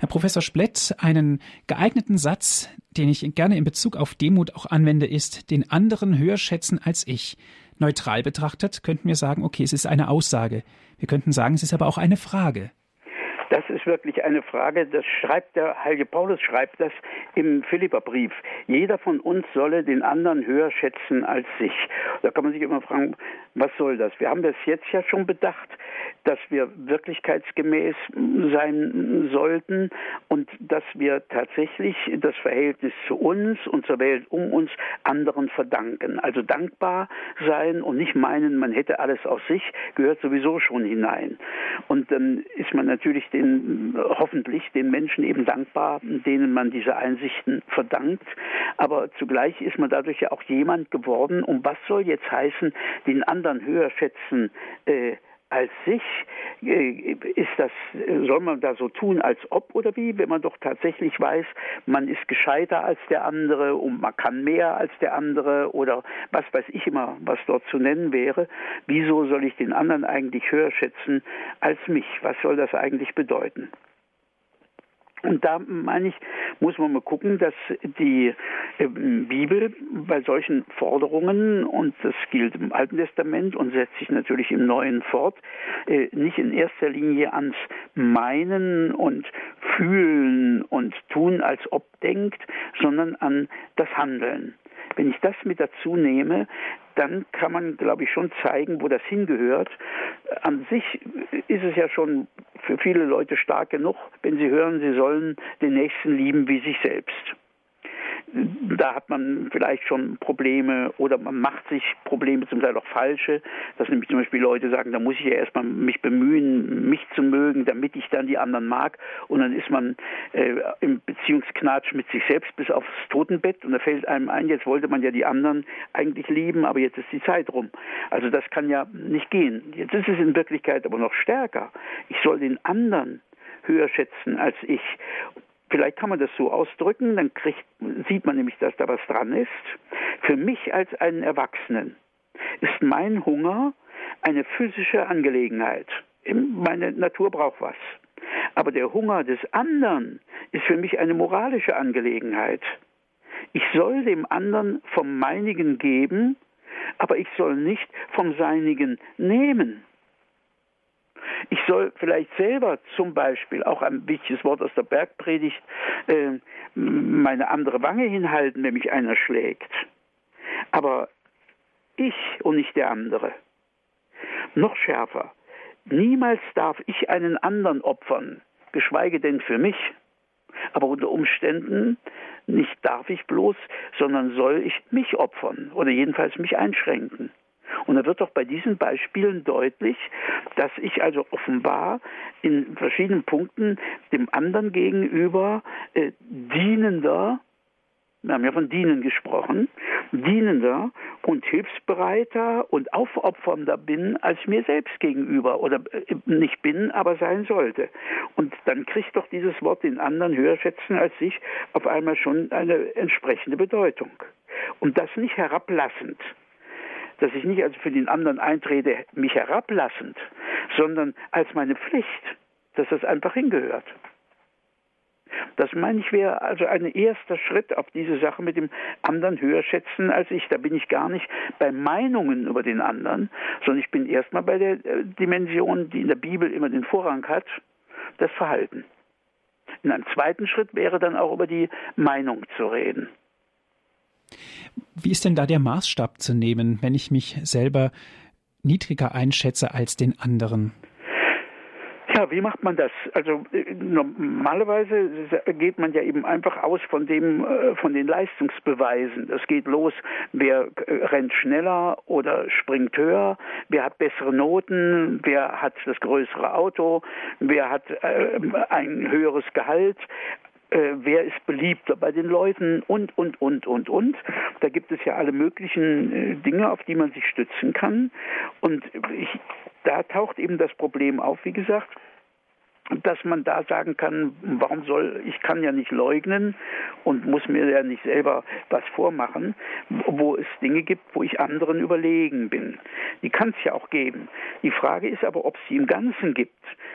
Herr Professor Splett, einen geeigneten Satz, den ich gerne in Bezug auf Demut auch anwende, ist, den anderen höher schätzen als ich. Neutral betrachtet könnten wir sagen, okay, es ist eine Aussage. Wir könnten sagen, es ist aber auch eine Frage. Ist wirklich eine Frage, das schreibt der Heilige Paulus, schreibt das im Philipperbrief. Jeder von uns solle den anderen höher schätzen als sich. Da kann man sich immer fragen, was soll das? Wir haben das jetzt ja schon bedacht, dass wir wirklichkeitsgemäß sein sollten und dass wir tatsächlich das Verhältnis zu uns und zur Welt um uns anderen verdanken. Also dankbar sein und nicht meinen, man hätte alles aus sich, gehört sowieso schon hinein. Und dann ist man natürlich den hoffentlich den Menschen eben dankbar, denen man diese Einsichten verdankt. Aber zugleich ist man dadurch ja auch jemand geworden. Und was soll jetzt heißen, den anderen höher schätzen? Äh, als sich, äh, ist das, soll man da so tun, als ob oder wie, wenn man doch tatsächlich weiß, man ist gescheiter als der andere und man kann mehr als der andere oder was weiß ich immer, was dort zu nennen wäre. Wieso soll ich den anderen eigentlich höher schätzen als mich? Was soll das eigentlich bedeuten? Und da meine ich, muss man mal gucken, dass die äh, Bibel bei solchen Forderungen, und das gilt im Alten Testament und setzt sich natürlich im Neuen fort, äh, nicht in erster Linie ans Meinen und Fühlen und Tun als ob denkt, sondern an das Handeln. Wenn ich das mit dazu nehme, dann kann man, glaube ich, schon zeigen, wo das hingehört. An sich ist es ja schon für viele Leute stark genug, wenn sie hören, sie sollen den Nächsten lieben wie sich selbst da hat man vielleicht schon Probleme oder man macht sich Probleme, zum Teil auch falsche, dass nämlich zum Beispiel Leute sagen, da muss ich ja erstmal mich bemühen, mich zu mögen, damit ich dann die anderen mag und dann ist man äh, im Beziehungsknatsch mit sich selbst bis aufs Totenbett und da fällt einem ein, jetzt wollte man ja die anderen eigentlich lieben, aber jetzt ist die Zeit rum. Also das kann ja nicht gehen. Jetzt ist es in Wirklichkeit aber noch stärker. Ich soll den anderen höher schätzen als ich. Vielleicht kann man das so ausdrücken, dann kriegt, sieht man nämlich, dass da was dran ist. Für mich als einen Erwachsenen ist mein Hunger eine physische Angelegenheit. Meine Natur braucht was. Aber der Hunger des anderen ist für mich eine moralische Angelegenheit. Ich soll dem anderen vom meinigen geben, aber ich soll nicht vom seinigen nehmen. Ich soll vielleicht selber zum Beispiel, auch ein wichtiges Wort aus der Bergpredigt, äh, meine andere Wange hinhalten, wenn mich einer schlägt. Aber ich und nicht der andere. Noch schärfer, niemals darf ich einen anderen opfern, geschweige denn für mich. Aber unter Umständen nicht darf ich bloß, sondern soll ich mich opfern oder jedenfalls mich einschränken. Und da wird doch bei diesen Beispielen deutlich, dass ich also offenbar in verschiedenen Punkten dem anderen gegenüber äh, dienender, wir haben ja von dienen gesprochen, dienender und hilfsbereiter und aufopfernder bin, als mir selbst gegenüber oder äh, nicht bin, aber sein sollte. Und dann kriegt doch dieses Wort den anderen höher schätzen als sich auf einmal schon eine entsprechende Bedeutung. Und das nicht herablassend, dass ich nicht also für den anderen eintrete, mich herablassend, sondern als meine Pflicht, dass das einfach hingehört. Das meine ich wäre also ein erster Schritt auf diese Sache mit dem anderen höher schätzen als ich. Da bin ich gar nicht bei Meinungen über den anderen, sondern ich bin erstmal bei der äh, Dimension, die in der Bibel immer den Vorrang hat, das Verhalten. In einem zweiten Schritt wäre dann auch über die Meinung zu reden. Wie ist denn da der Maßstab zu nehmen, wenn ich mich selber niedriger einschätze als den anderen? Ja, wie macht man das? Also äh, normalerweise geht man ja eben einfach aus von dem, äh, von den Leistungsbeweisen. Es geht los, wer äh, rennt schneller oder springt höher, wer hat bessere Noten, wer hat das größere Auto, wer hat ein höheres Gehalt äh, wer ist beliebter bei den Leuten und, und, und, und, und. Da gibt es ja alle möglichen äh, Dinge, auf die man sich stützen kann. Und ich, da taucht eben das Problem auf, wie gesagt, dass man da sagen kann, warum soll, ich kann ja nicht leugnen und muss mir ja nicht selber was vormachen, wo es Dinge gibt, wo ich anderen überlegen bin. Die kann es ja auch geben. Die Frage ist aber, ob es sie im Ganzen gibt.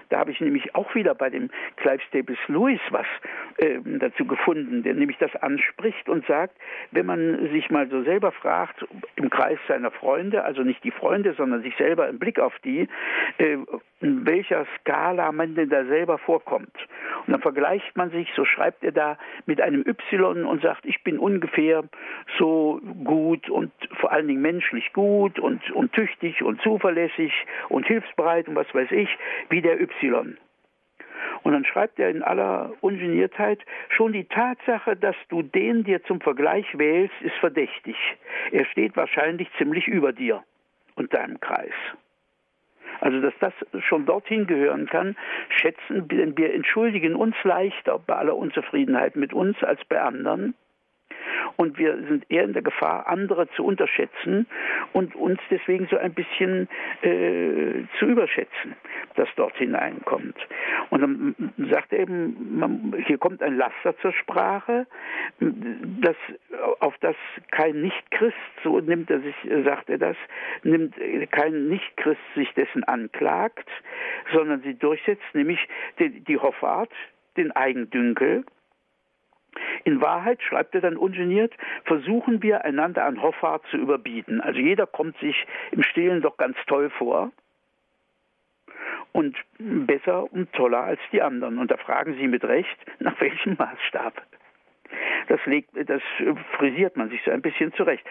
Da habe ich nämlich auch wieder bei dem Clive Staples Lewis was äh, dazu gefunden, der nämlich das anspricht und sagt, wenn man sich mal so selber fragt, im Kreis seiner Freunde, also nicht die Freunde, sondern sich selber im Blick auf die, äh, in welcher Skala man denn da selber vorkommt. Und dann vergleicht man sich, so schreibt er da, mit einem Y und sagt, ich bin ungefähr so gut und vor allen Dingen menschlich gut und, und tüchtig und zuverlässig und hilfsbereit und was weiß ich, wie der Y. Und dann schreibt er in aller Ungeniertheit, schon die Tatsache, dass du den dir zum Vergleich wählst, ist verdächtig. Er steht wahrscheinlich ziemlich über dir und deinem Kreis. Also dass das schon dorthin gehören kann, schätzen, denn wir entschuldigen uns leichter bei aller Unzufriedenheit mit uns als bei anderen. Und wir sind eher in der Gefahr, andere zu unterschätzen und uns deswegen so ein bisschen äh, zu überschätzen, das dort hineinkommt. Und dann sagt er eben, man, hier kommt ein Laster zur Sprache, das, auf das kein Nichtchrist, so nimmt er sich, sagt er das, nimmt kein Nichtchrist sich dessen anklagt, sondern sie durchsetzt, nämlich die, die Hoffart, den Eigendünkel, in Wahrheit, schreibt er dann ungeniert, versuchen wir einander an Hoffart zu überbieten. Also jeder kommt sich im Stillen doch ganz toll vor und besser und toller als die anderen. Und da fragen Sie mit Recht, [laughs] nach welchem Maßstab? Das, legt, das frisiert man sich so ein bisschen zurecht.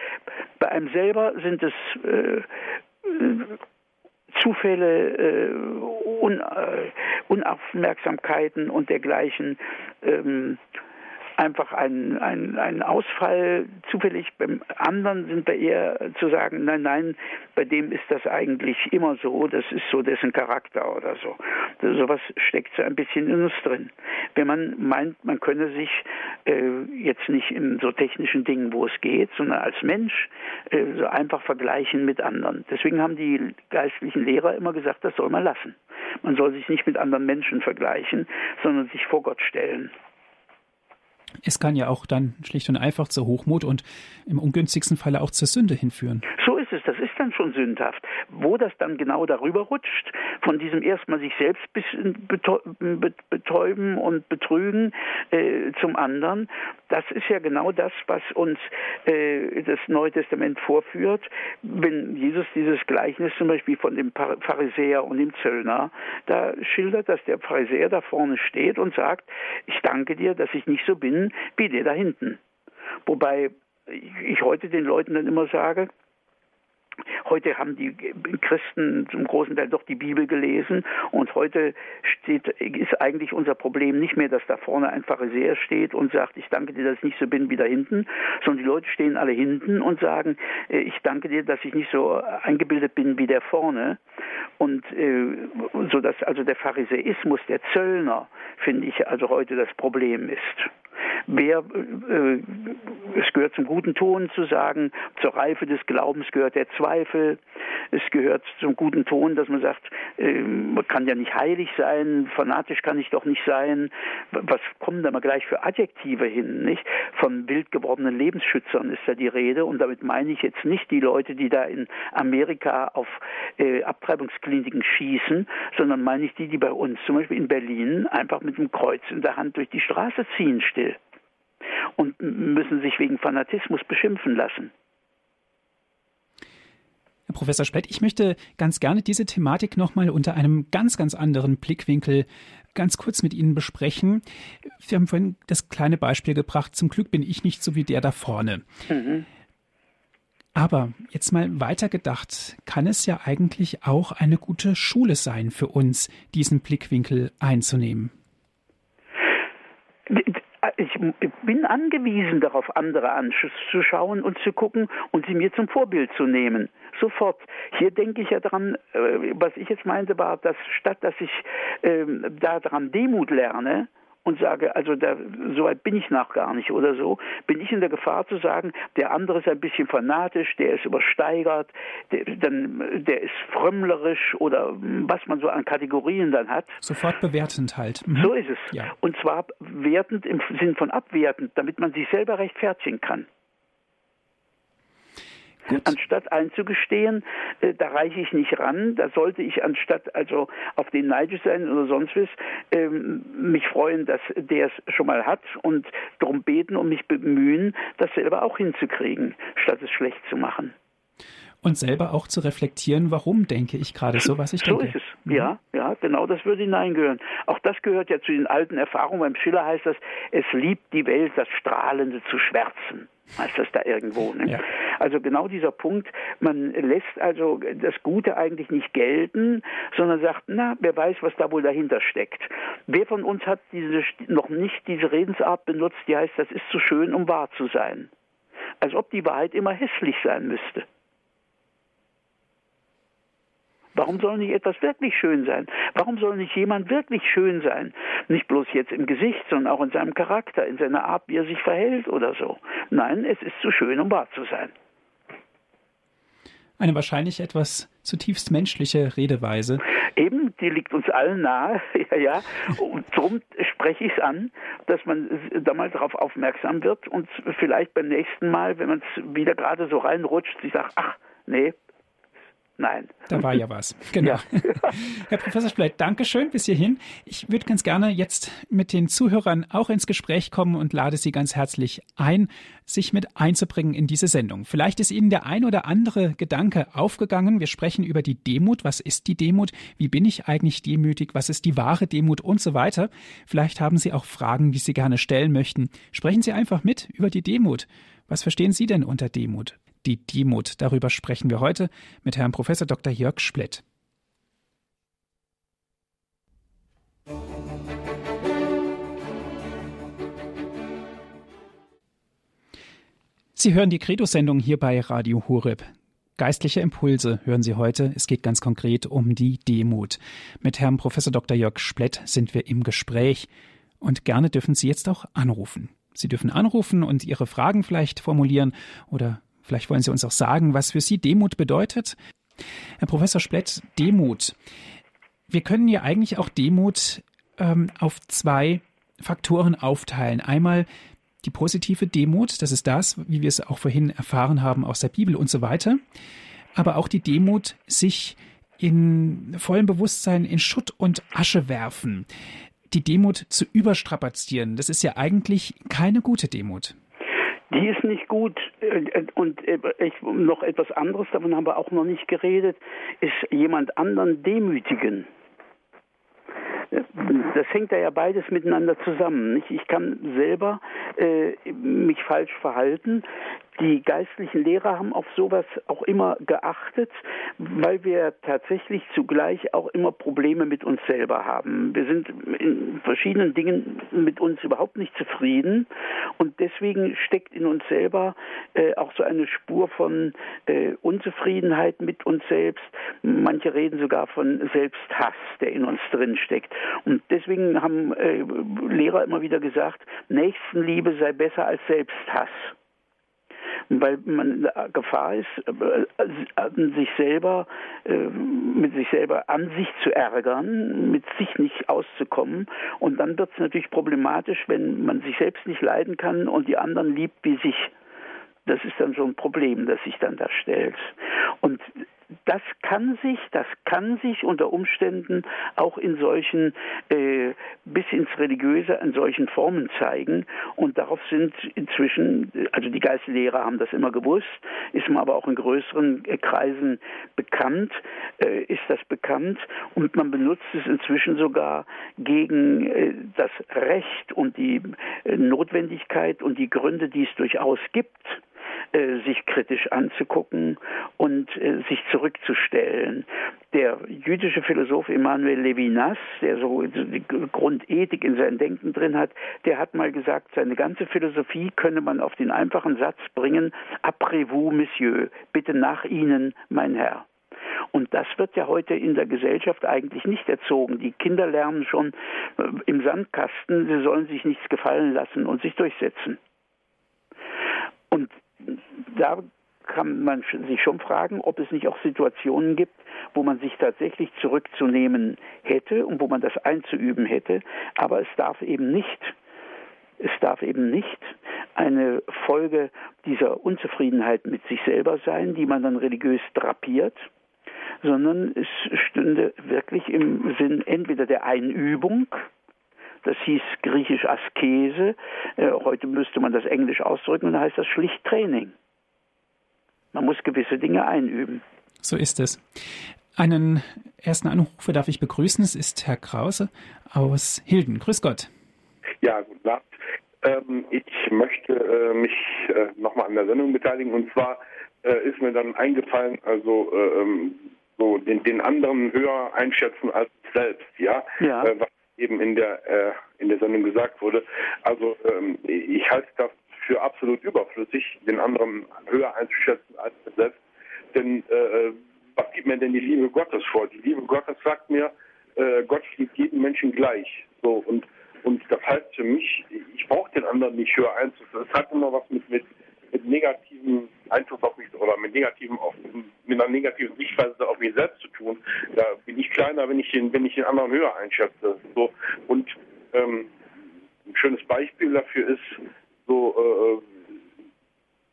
Bei einem selber sind es äh, Zufälle, äh, Un, äh, Unaufmerksamkeiten und dergleichen. Ähm, einfach ein, ein, ein Ausfall zufällig. Beim anderen sind wir eher zu sagen, nein, nein, bei dem ist das eigentlich immer so, das ist so dessen Charakter oder so. So sowas steckt so ein bisschen in uns drin. Wenn man meint, man könne sich äh, jetzt nicht in so technischen Dingen, wo es geht, sondern als Mensch äh, so einfach vergleichen mit anderen. Deswegen haben die geistlichen Lehrer immer gesagt, das soll man lassen. Man soll sich nicht mit anderen Menschen vergleichen, sondern sich vor Gott stellen. Es kann ja auch dann schlicht und einfach zu Hochmut und im ungünstigsten Falle auch zur Sünde hinführen. So ist es, das ist dann schon sündhaft. Wo das dann genau darüber rutscht, von diesem erstmal sich selbst betäuben und betrügen äh, zum anderen, das ist ja genau das, was uns äh, das Neue Testament vorführt, wenn Jesus dieses Gleichnis zum Beispiel von dem Pharisäer und dem Zöllner da schildert, dass der Pharisäer da vorne steht und sagt, ich danke dir, dass ich nicht so bin wie der da hinten. Wobei ich heute den Leuten dann immer sage, Heute haben die Christen zum großen Teil doch die Bibel gelesen und heute steht, ist eigentlich unser Problem nicht mehr, dass da vorne ein Pharisäer steht und sagt, ich danke dir, dass ich nicht so bin wie da hinten, sondern die Leute stehen alle hinten und sagen, äh, ich danke dir, dass ich nicht so eingebildet bin wie der vorne. Und äh, so dass also der Pharisäismus, der Zöllner, finde ich, also heute das Problem ist. Wer, äh, es gehört zum guten Ton zu sagen, zur Reife des Glaubens gehört der Zweifel. Es gehört zum guten Ton, dass man sagt, äh, man kann ja nicht heilig sein, fanatisch kann ich doch nicht sein. Was kommen da mal gleich für Adjektive hin, nicht? Von wild gewordenen Lebensschützern ist da die Rede und damit meine ich jetzt nicht die Leute, die da in Amerika auf äh, Abtreibungskliniken schießen, sondern meine ich die, die bei uns zum Beispiel in Berlin einfach mit dem Kreuz in der Hand durch die Straße ziehen still und müssen sich wegen Fanatismus beschimpfen lassen. Herr Professor Splett, ich möchte ganz gerne diese Thematik nochmal unter einem ganz, ganz anderen Blickwinkel ganz kurz mit Ihnen besprechen. Wir haben vorhin das kleine Beispiel gebracht, zum Glück bin ich nicht so wie der da vorne. Mhm. Aber jetzt mal weitergedacht, kann es ja eigentlich auch eine gute Schule sein für uns, diesen Blickwinkel einzunehmen ich bin angewiesen darauf, andere anzuschauen und zu gucken und sie mir zum Vorbild zu nehmen. Sofort. Hier denke ich ja dran, äh, was ich jetzt meinte, war, dass statt dass ich ähm, daran Demut lerne, und sage, also da, so weit bin ich noch gar nicht oder so, bin ich in der Gefahr zu sagen, der andere ist ein bisschen fanatisch, der ist übersteigert, der, dann, der ist frömmlerisch oder was man so an Kategorien dann hat. Sofort bewertend halt. Mhm. So ist es. Ja. Und zwar wertend im Sinn von abwertend, damit man sich selber rechtfertigen kann. Gut. Anstatt einzugestehen, äh, da reiche ich nicht ran, da sollte ich anstatt also auf den neidisch sein oder sonst was, ähm, mich freuen, dass der es schon mal hat und darum beten und mich bemühen, das selber auch hinzukriegen, statt es schlecht zu machen und selber auch zu reflektieren, warum denke ich gerade so, was ich so denke. So ist es. Mhm. Ja, ja, genau, das würde hineingehören. Auch das gehört ja zu den alten Erfahrungen. Beim Schiller heißt das, es liebt die Welt, das Strahlende zu schwärzen heißt das da irgendwo. Ne? Ja. Also genau dieser Punkt, man lässt also das Gute eigentlich nicht gelten, sondern sagt, na, wer weiß, was da wohl dahinter steckt. Wer von uns hat diese, noch nicht diese Redensart benutzt, die heißt, das ist zu schön, um wahr zu sein. Als ob die Wahrheit immer hässlich sein müsste. Warum soll nicht etwas wirklich schön sein? Warum soll nicht jemand wirklich schön sein? Nicht bloß jetzt im Gesicht, sondern auch in seinem Charakter, in seiner Art, wie er sich verhält oder so. Nein, es ist zu schön, um wahr zu sein. Eine wahrscheinlich etwas zutiefst menschliche Redeweise. Eben, die liegt uns allen nahe, [laughs] ja, ja. Und darum spreche ich es an, dass man da mal darauf aufmerksam wird und vielleicht beim nächsten Mal, wenn man es wieder gerade so reinrutscht, sich sagt, ach, nee, Nein. Da war ja was. Genau. Ja. [laughs] Herr Professor Splett, Dankeschön bis hierhin. Ich würde ganz gerne jetzt mit den Zuhörern auch ins Gespräch kommen und lade Sie ganz herzlich ein, sich mit einzubringen in diese Sendung. Vielleicht ist Ihnen der ein oder andere Gedanke aufgegangen. Wir sprechen über die Demut. Was ist die Demut? Wie bin ich eigentlich demütig? Was ist die wahre Demut und so weiter? Vielleicht haben Sie auch Fragen, die Sie gerne stellen möchten. Sprechen Sie einfach mit über die Demut. Was verstehen Sie denn unter Demut? Die Demut. Darüber sprechen wir heute mit Herrn Prof. Dr. Jörg Splett. Sie hören die Credo-Sendung hier bei Radio Horeb. Geistliche Impulse hören Sie heute. Es geht ganz konkret um die Demut. Mit Herrn Prof. Dr. Jörg Splett sind wir im Gespräch und gerne dürfen Sie jetzt auch anrufen. Sie dürfen anrufen und Ihre Fragen vielleicht formulieren oder Vielleicht wollen Sie uns auch sagen, was für Sie Demut bedeutet. Herr Professor Splett, Demut. Wir können ja eigentlich auch Demut ähm, auf zwei Faktoren aufteilen. Einmal die positive Demut, das ist das, wie wir es auch vorhin erfahren haben aus der Bibel und so weiter. Aber auch die Demut, sich in vollem Bewusstsein in Schutt und Asche werfen. Die Demut zu überstrapazieren, das ist ja eigentlich keine gute Demut. Die ist nicht gut. Äh, und äh, ich, noch etwas anderes, davon haben wir auch noch nicht geredet, ist jemand anderen demütigen. Das hängt ja beides miteinander zusammen. Ich kann selber äh, mich falsch verhalten, die geistlichen Lehrer haben auf sowas auch immer geachtet, weil wir tatsächlich zugleich auch immer Probleme mit uns selber haben. Wir sind in verschiedenen Dingen mit uns überhaupt nicht zufrieden und deswegen steckt in uns selber äh, auch so eine Spur von äh, Unzufriedenheit mit uns selbst. Manche reden sogar von Selbsthass, der in uns drin steckt. Und deswegen haben äh, Lehrer immer wieder gesagt, Nächstenliebe sei besser als Selbsthass weil man der Gefahr ist, äh, sich selber, äh, mit sich selber an sich zu ärgern, mit sich nicht auszukommen. Und dann wird es natürlich problematisch, wenn man sich selbst nicht leiden kann und die anderen liebt wie sich. Das ist dann so ein Problem, das sich dann da stellt. Und das kann sich, das kann sich unter Umständen auch in solchen äh, bis ins Religiöse in solchen Formen zeigen. Und darauf sind inzwischen, also die Geistlehrer haben das immer gewusst, ist man aber auch in größeren äh, Kreisen bekannt, äh, ist das bekannt und man benutzt es inzwischen sogar gegen äh, das Recht und die äh, Notwendigkeit und die Gründe, die es durchaus gibt sich kritisch anzugucken und äh, sich zurückzustellen. Der jüdische Philosoph Emmanuel Levinas, der so die Grundethik in seinem Denken drin hat, der hat mal gesagt, seine ganze Philosophie könne man auf den einfachen Satz bringen, après vous, Monsieur, bitte nach Ihnen, mein Herr. Und das wird ja heute in der Gesellschaft eigentlich nicht erzogen. Die Kinder lernen schon äh, im Sandkasten, sie sollen sich nichts gefallen lassen und sich durchsetzen. Und da kann man sich schon fragen, ob es nicht auch Situationen gibt, wo man sich tatsächlich zurückzunehmen hätte und wo man das einzuüben hätte. Aber es darf eben nicht, es darf eben nicht eine Folge dieser Unzufriedenheit mit sich selber sein, die man dann religiös drapiert, sondern es stünde wirklich im Sinn entweder der Einübung, das hieß griechisch Askese, äh, heute müsste man das englisch ausdrücken und da heißt das schlicht Training. Man muss gewisse Dinge einüben. So ist es. Einen ersten Anrufer darf ich begrüßen. Es ist Herr Krause aus Hilden. Grüß Gott. Ja, guten Abend. Ähm, ich möchte äh, mich äh, nochmal an der Sendung beteiligen. Und zwar äh, ist mir dann eingefallen, also äh, ähm, so den, den, anderen höher einschätzen als selbst, ja, ja. Äh, was eben in der äh, in der Sendung gesagt wurde. Also ähm, ich halte das für absolut überflüssig, den anderen höher einzuschätzen als selbst. Denn äh, was gibt mir denn die Liebe Gottes vor? Die Liebe Gottes sagt mir, äh, Gott liebt jeden Menschen gleich. So und und das heißt für mich, ich brauche den anderen nicht höher einzuschätzen. Es hat immer was mit, mit, mit negativen Einfluss auf mich oder mit negativen auf, mit einer negativen Sichtweise auf mich selbst zu tun. Da bin ich kleiner, wenn ich den, wenn ich den anderen höher einschätze. So und ähm, ein schönes Beispiel dafür ist, so, äh, äh,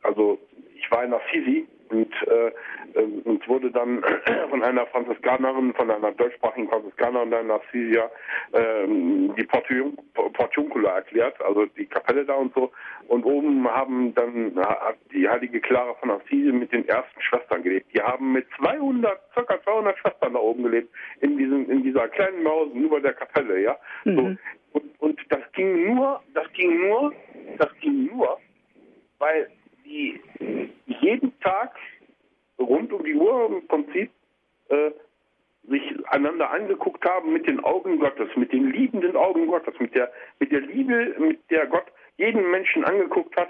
also ich war in Assisi und, äh, ähm, und wurde dann [clears throat] von einer Franziskanerin, von einer deutschsprachigen Franziskanerin nach Assisia äh, die Portiuncula erklärt, also die Kapelle da und so. Und oben haben dann hat die heilige Clara von Assisi mit den ersten Schwestern gelebt. Die haben mit 200, circa 200 Schwestern da oben gelebt, in diesem, in dieser kleinen Maus über der Kapelle, ja. Mhm. So. Und, und das ging nur, das ging nur das ging nur, weil die jeden Tag rund um die Uhr im Prinzip äh, sich einander angeguckt haben mit den Augen Gottes, mit den liebenden Augen Gottes, mit der, mit der Liebe, mit der Gott jeden Menschen angeguckt hat.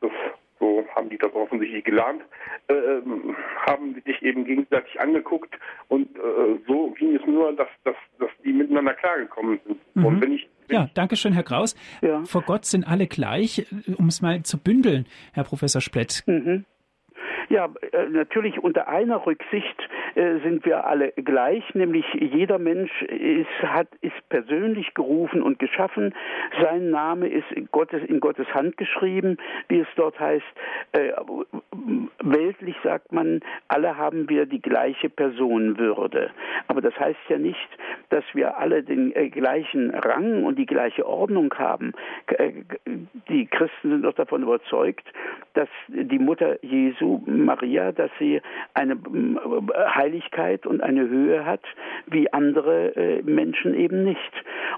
Das, so haben die das offensichtlich gelernt, äh, ähm, haben sich eben gegenseitig angeguckt und äh, so ging es nur, dass, dass, dass die miteinander klargekommen sind. Mhm. Und wenn ich ja, danke schön, Herr Kraus. Ja. Vor Gott sind alle gleich. Um es mal zu bündeln, Herr Professor Splett. Mhm. Ja, äh, natürlich unter einer Rücksicht äh, sind wir alle gleich, nämlich jeder Mensch ist, hat, ist persönlich gerufen und geschaffen. Sein Name ist in Gottes, in Gottes Hand geschrieben, wie es dort heißt. Äh, weltlich sagt man, alle haben wir die gleiche Personenwürde. Aber das heißt ja nicht, dass wir alle den gleichen Rang und die gleiche Ordnung haben. Die Christen sind doch davon überzeugt, dass die Mutter Jesu Maria, dass sie eine äh, Heiligkeit und eine Höhe hat, wie andere äh, Menschen eben nicht.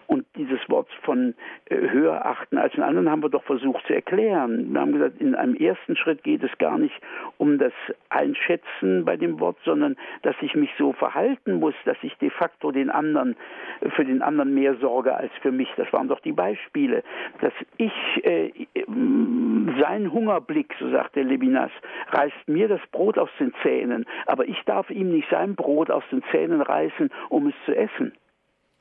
Und dieses Wort von äh, höher achten als den anderen haben wir doch versucht zu erklären. Wir haben gesagt, in einem ersten Schritt geht es gar nicht um das Einschätzen bei dem Wort, sondern dass ich mich so verhalten muss, dass ich de facto den anderen, für den anderen mehr sorge als für mich. Das waren doch die Beispiele. Dass ich äh, sein Hungerblick, so sagt der Levinas, reißt mir das Brot aus den Zähnen, aber ich darf ihm nicht sein Brot aus den Zähnen reißen, um es zu essen.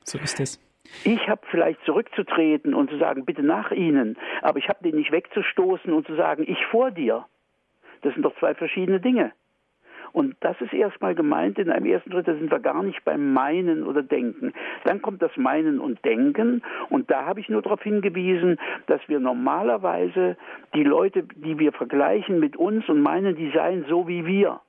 So ist es. Ich habe vielleicht zurückzutreten und zu sagen, bitte nach Ihnen, aber ich habe den nicht wegzustoßen und zu sagen, ich vor dir. Das sind doch zwei verschiedene Dinge. Und das ist erstmal gemeint, in einem ersten Schritt, da sind wir gar nicht beim Meinen oder Denken. Dann kommt das Meinen und Denken und da habe ich nur darauf hingewiesen, dass wir normalerweise die Leute, die wir vergleichen mit uns und meinen, die seien so wie wir,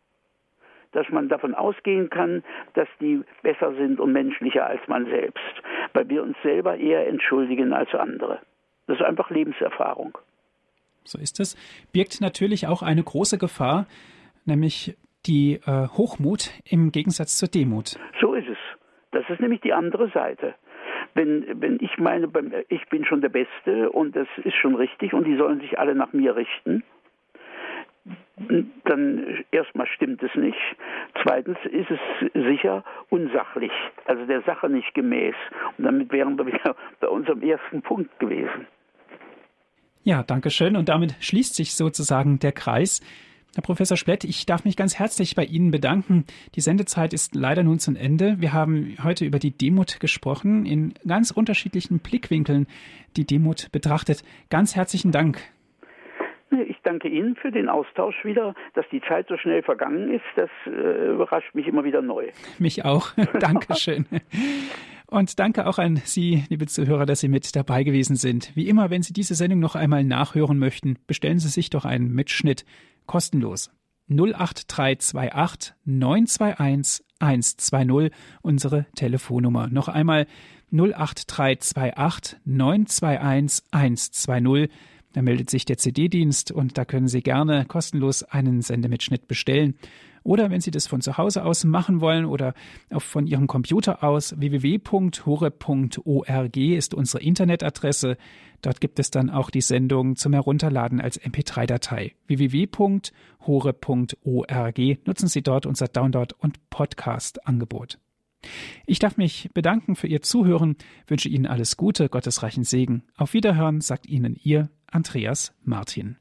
dass man davon ausgehen kann, dass die besser sind und menschlicher als man selbst, weil wir uns selber eher entschuldigen als andere. Das ist einfach Lebenserfahrung. So ist es. Birgt natürlich auch eine große Gefahr, nämlich die äh, Hochmut im Gegensatz zur Demut. So ist es. Das ist nämlich die andere Seite. Wenn, wenn ich meine, ich bin schon der Beste und das ist schon richtig und die sollen sich alle nach mir richten, dann erstmal stimmt es nicht. Zweitens ist es sicher unsachlich, also der Sache nicht gemäß. Und damit wären wir wieder bei unserem ersten Punkt gewesen. Ja, danke schön. Und damit schließt sich sozusagen der Kreis. Herr Professor Splett, ich darf mich ganz herzlich bei Ihnen bedanken. Die Sendezeit ist leider nun zu Ende. Wir haben heute über die Demut gesprochen, in ganz unterschiedlichen Blickwinkeln die Demut betrachtet. Ganz herzlichen Dank. Ich danke Ihnen für den Austausch wieder. Dass die Zeit so schnell vergangen ist, das äh, überrascht mich immer wieder neu. Mich auch. [laughs] Dankeschön. Und danke auch an Sie, liebe Zuhörer, dass Sie mit dabei gewesen sind. Wie immer, wenn Sie diese Sendung noch einmal nachhören möchten, bestellen Sie sich doch einen Mitschnitt kostenlos. 08328 921 120 unsere Telefonnummer. Noch einmal 08328 921 120 da meldet sich der CD-Dienst und da können Sie gerne kostenlos einen Sendemitschnitt bestellen. Oder wenn Sie das von zu Hause aus machen wollen oder auch von Ihrem Computer aus, www.hore.org ist unsere Internetadresse. Dort gibt es dann auch die Sendung zum Herunterladen als MP3-Datei. www.hore.org. Nutzen Sie dort unser Download- und Podcast-Angebot. Ich darf mich bedanken für Ihr Zuhören, wünsche Ihnen alles Gute, Gottes reichen Segen. Auf Wiederhören sagt Ihnen Ihr Andreas Martin.